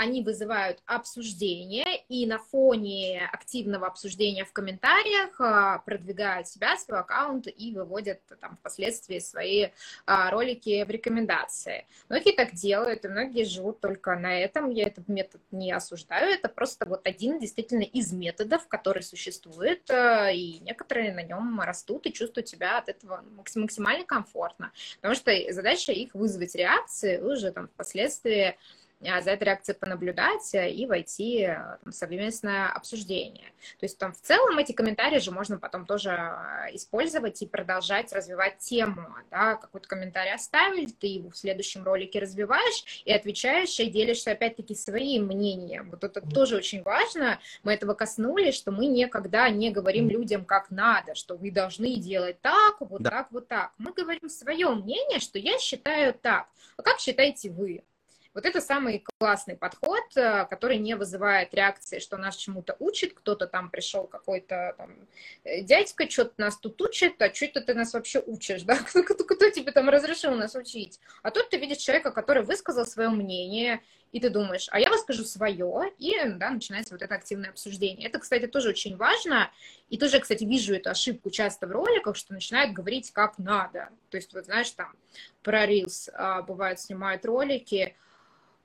они вызывают обсуждение, и на фоне активного обсуждения в комментариях а, продвигают себя, свой аккаунт и выводят там впоследствии свои а, ролики в рекомендации. Многие так делают, и многие живут только на этом. Я этот метод не осуждаю, это просто вот один действительно из методов, который существует, а, и некоторые на нем растут и чувствуют себя от этого максимально комфортно. Потому что задача их вызвать реакции уже там впоследствии за этой реакцией понаблюдать э, и войти э, в совместное обсуждение. То есть там в целом эти комментарии же можно потом тоже а, использовать и продолжать развивать тему. Да? Какой-то комментарий оставили, ты его в следующем ролике развиваешь и отвечаешь, и делишься опять-таки своим мнением. Вот это тоже очень важно. Мы этого коснулись, что мы никогда не говорим людям, как надо, что вы должны делать так, вот да. так, вот так. Мы говорим свое мнение, что я считаю так. А как считаете вы? Вот это самый классный подход, э, который не вызывает реакции, что нас чему-то учит, кто-то там пришел какой-то там э, дядька, что-то нас тут учит, а что это ты нас вообще учишь, да? Кто, кто, тебе там разрешил нас учить? А тут ты видишь человека, который высказал свое мнение, и ты думаешь, а я выскажу свое, и да, начинается вот это активное обсуждение. Это, кстати, тоже очень важно, и тоже, кстати, вижу эту ошибку часто в роликах, что начинают говорить как надо. То есть, вот знаешь, там про Reels а, бывает снимают ролики,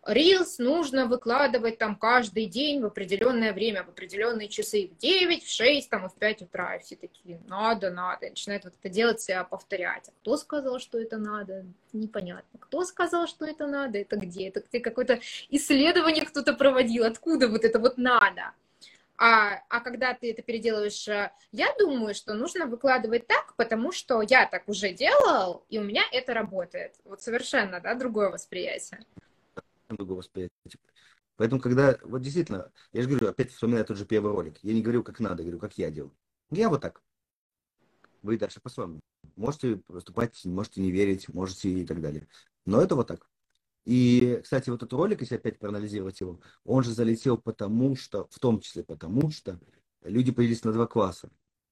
Рилс нужно выкладывать там каждый день в определенное время, в определенные часы, в 9, в 6, там, и в 5 утра. И все такие, надо, надо. И начинают вот это делать, себя повторять. А кто сказал, что это надо? Непонятно. Кто сказал, что это надо? Это где? Это где какое-то исследование кто-то проводил? Откуда вот это вот надо? А, а когда ты это переделываешь, э, я думаю, что нужно выкладывать так, потому что я так уже делал, и у меня это работает. Вот совершенно, да, другое восприятие другого восприятия. Поэтому, когда, вот действительно, я же говорю, опять вспоминаю тот же первый ролик, я не говорю, как надо, говорю, как я делаю. Я вот так. Вы дальше по-своему. Можете поступать, можете не верить, можете и так далее. Но это вот так. И, кстати, вот этот ролик, если опять проанализировать его, он же залетел потому, что, в том числе потому, что люди появились на два класса.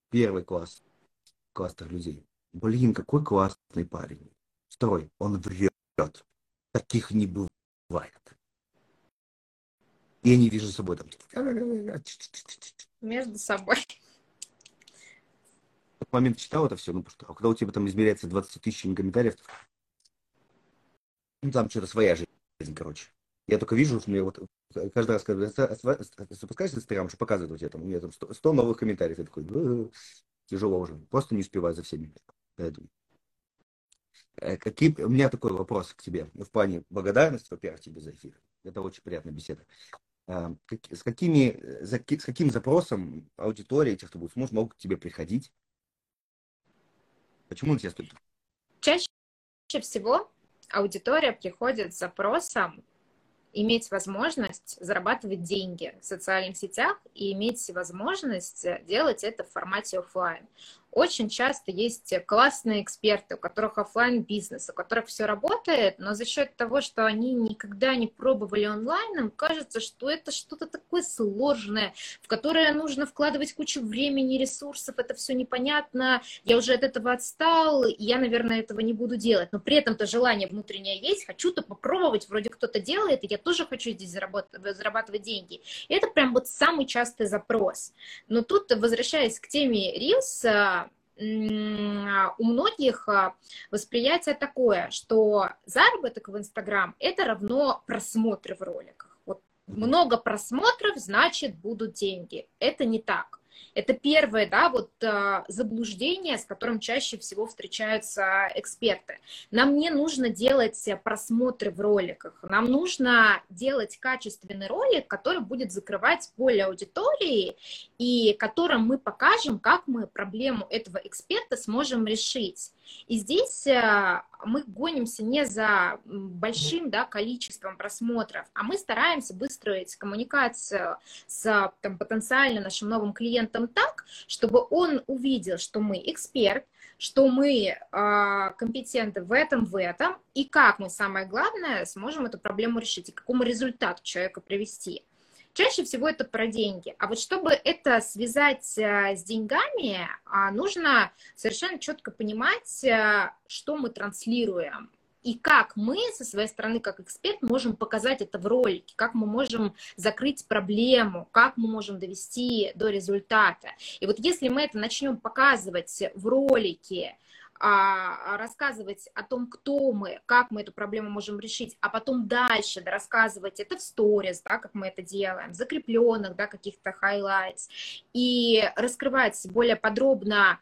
Первый класс, кластер людей. Блин, какой классный парень. Второй, он врет. Таких не бывает бывает. Я не вижу собой там. Между собой. В тот момент читал это все, ну, потому что а когда у тебя там измеряется 20 тысяч комментариев, ну, там что-то своя жизнь, короче. Я только вижу, что мне вот каждый раз, когда запускаешь Инстаграм, что показывает у тебя там, у меня там 100, 100 новых комментариев, я такой, тяжело уже, просто не успеваю за всеми. Поэтому. Э, какие, у меня такой вопрос к тебе в плане благодарности, во-первых, тебе за эфир. Это очень приятная беседа. А, с, какими, с каким запросом аудитория, тех, кто будет слушать, могут к тебе приходить? Почему на тебя стоит? Чаще всего аудитория приходит с запросом иметь возможность зарабатывать деньги в социальных сетях и иметь возможность делать это в формате офлайн. Очень часто есть классные эксперты, у которых офлайн бизнес, у которых все работает, но за счет того, что они никогда не пробовали онлайн, им кажется, что это что-то такое сложное, в которое нужно вкладывать кучу времени, ресурсов, это все непонятно, я уже от этого отстал, и я, наверное, этого не буду делать. Но при этом-то желание внутреннее есть, хочу-то попробовать, вроде кто-то делает, и я тоже хочу здесь зарабатывать, зарабатывать деньги. И это прям вот самый частый запрос. Но тут, возвращаясь к теме Reels, у многих а, восприятие такое, что заработок в Инстаграм это равно просмотры в роликах. Вот много просмотров, значит будут деньги. Это не так. Это первое, да, вот а, заблуждение, с которым чаще всего встречаются эксперты. Нам не нужно делать просмотры в роликах, нам нужно делать качественный ролик, который будет закрывать поле аудитории и которым мы покажем, как мы проблему этого эксперта сможем решить. И здесь э, мы гонимся не за большим да, количеством просмотров, а мы стараемся выстроить коммуникацию с там, потенциально нашим новым клиентом так, чтобы он увидел, что мы эксперт, что мы э, компетенты в этом, в этом, и как мы, самое главное, сможем эту проблему решить, и какому результату человека привести. Чаще всего это про деньги. А вот чтобы это связать э, с деньгами, а, нужно совершенно четко понимать, что мы транслируем. И как мы со своей стороны, как эксперт, можем показать это в ролике, как мы можем закрыть проблему, как мы можем довести до результата. И вот если мы это начнем показывать в ролике, а, рассказывать о том, кто мы, как мы эту проблему можем решить, а потом дальше да, рассказывать это в сторис, да, как мы это делаем, закрепленных, да, каких-то highlights, и раскрывать более подробно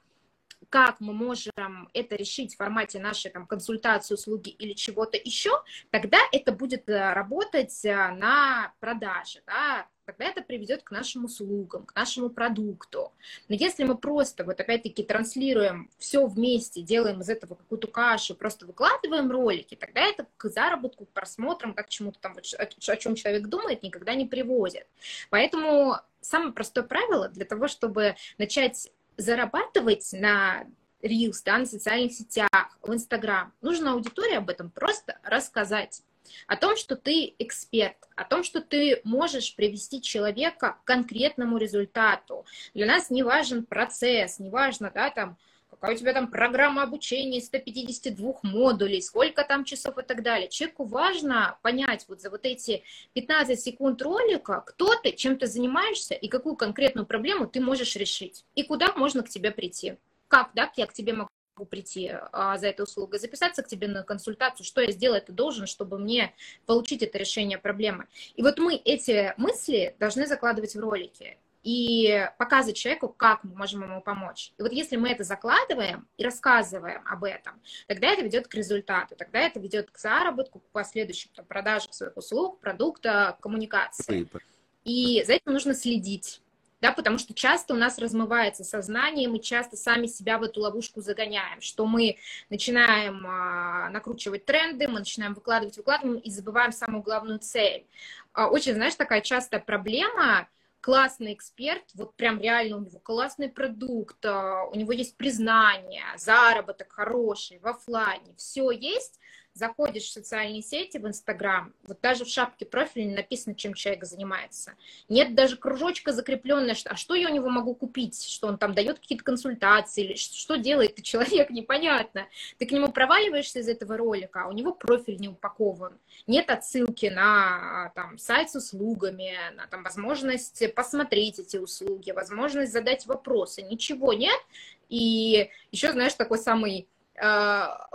как мы можем это решить в формате нашей там, консультации, услуги или чего-то еще, тогда это будет э, работать э, на продаже, да, тогда это приведет к нашим услугам, к нашему продукту. Но если мы просто, вот опять-таки, транслируем все вместе, делаем из этого какую-то кашу, просто выкладываем ролики, тогда это к заработку, к просмотрам, как чему-то там, о чем человек думает, никогда не приводит. Поэтому самое простое правило для того, чтобы начать зарабатывать на Reels, да, на социальных сетях, в Инстаграм, нужно аудитории об этом просто рассказать. О том, что ты эксперт, о том, что ты можешь привести человека к конкретному результату. Для нас не важен процесс, не важно, да, там, какая у тебя там программа обучения из 152 модулей, сколько там часов и так далее. Человеку важно понять вот за вот эти 15 секунд ролика, кто ты, чем ты занимаешься и какую конкретную проблему ты можешь решить, и куда можно к тебе прийти. Как, да, я к тебе могу прийти а, за этой услугой, записаться к тебе на консультацию, что я сделать ты должен, чтобы мне получить это решение проблемы. И вот мы эти мысли должны закладывать в ролики и показывать человеку, как мы можем ему помочь. И вот если мы это закладываем и рассказываем об этом, тогда это ведет к результату, тогда это ведет к заработку, к последующим там, продажам своих услуг, продукта, коммуникации. И за этим нужно следить. Да, потому что часто у нас размывается сознание, мы часто сами себя в эту ловушку загоняем, что мы начинаем а, накручивать тренды, мы начинаем выкладывать, выкладываем и забываем самую главную цель. А, очень, знаешь, такая частая проблема – классный эксперт, вот прям реально у него классный продукт, а, у него есть признание, заработок хороший в офлайне, все есть, заходишь в социальные сети, в Инстаграм, вот даже в шапке профиля не написано, чем человек занимается. Нет даже кружочка закрепленная, а что я у него могу купить, что он там дает какие-то консультации, или что делает ты человек, непонятно. Ты к нему проваливаешься из этого ролика, а у него профиль не упакован. Нет отсылки на там, сайт с услугами, на там, возможность посмотреть эти услуги, возможность задать вопросы. Ничего нет. И еще, знаешь, такой самый а,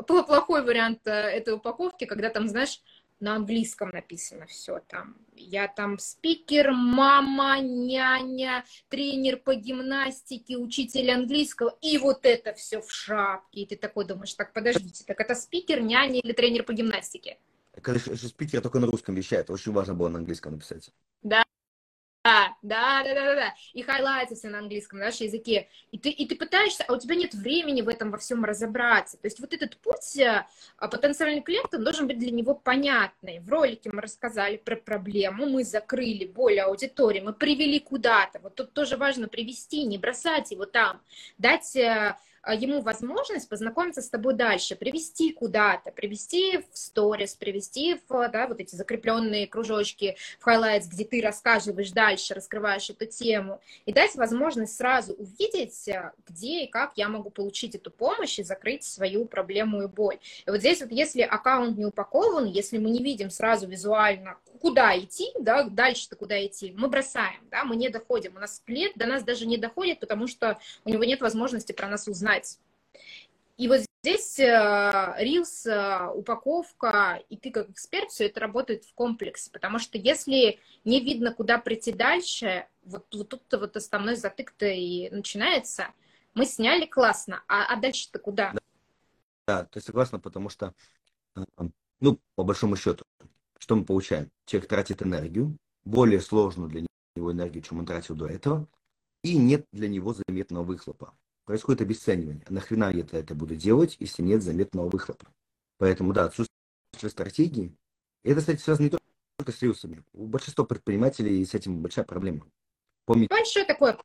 плохой вариант э, этой упаковки, когда там, знаешь, на английском написано все там. Я там спикер, мама, няня, тренер по гимнастике, учитель английского, и вот это все в шапке. И ты такой думаешь, так, подождите, так это спикер, няня или тренер по гимнастике? Когда спикер только на русском вещает, очень важно было на английском написать. Да, да, да, да, да, да. И хайлайты все на английском, на нашем языке. И ты, и ты пытаешься, а у тебя нет времени в этом во всем разобраться. То есть вот этот путь э, потенциальный клиент должен быть для него понятный. В ролике мы рассказали про проблему, мы закрыли боль аудитории, мы привели куда-то. Вот тут тоже важно привести, не бросать его там, дать э, а, ему возможность познакомиться с тобой дальше, привести куда-то, привести в сторис, привести в да, вот эти закрепленные кружочки в highlights, где ты рассказываешь дальше, раскрываешь эту тему, и дать возможность сразу увидеть, э, где и как я могу получить эту помощь и закрыть свою проблему и боль. И вот здесь вот, если аккаунт не упакован, если мы не видим сразу визуально, куда идти, да, дальше-то куда идти, мы бросаем, да, мы не доходим. У нас клиент до нас даже не доходит, потому что у него нет возможности про нас узнать знать. И вот здесь рилс, э, упаковка, и ты как эксперт, все это работает в комплексе, потому что если не видно, куда прийти дальше, вот, вот тут-то вот основной затык-то и начинается. Мы сняли классно, а, а дальше-то куда? Да, да, ты согласна, потому что, э, ну, по большому счету, что мы получаем? Человек тратит энергию, более сложную для него энергию, чем он тратил до этого, и нет для него заметного выхлопа происходит обесценивание. А нахрена я это, это буду делать, если нет заметного выхлопа? Поэтому, да, отсутствие стратегии. Это, кстати, связано не только с рилсами. У большинства предпринимателей с этим большая проблема. Помните? Большое такое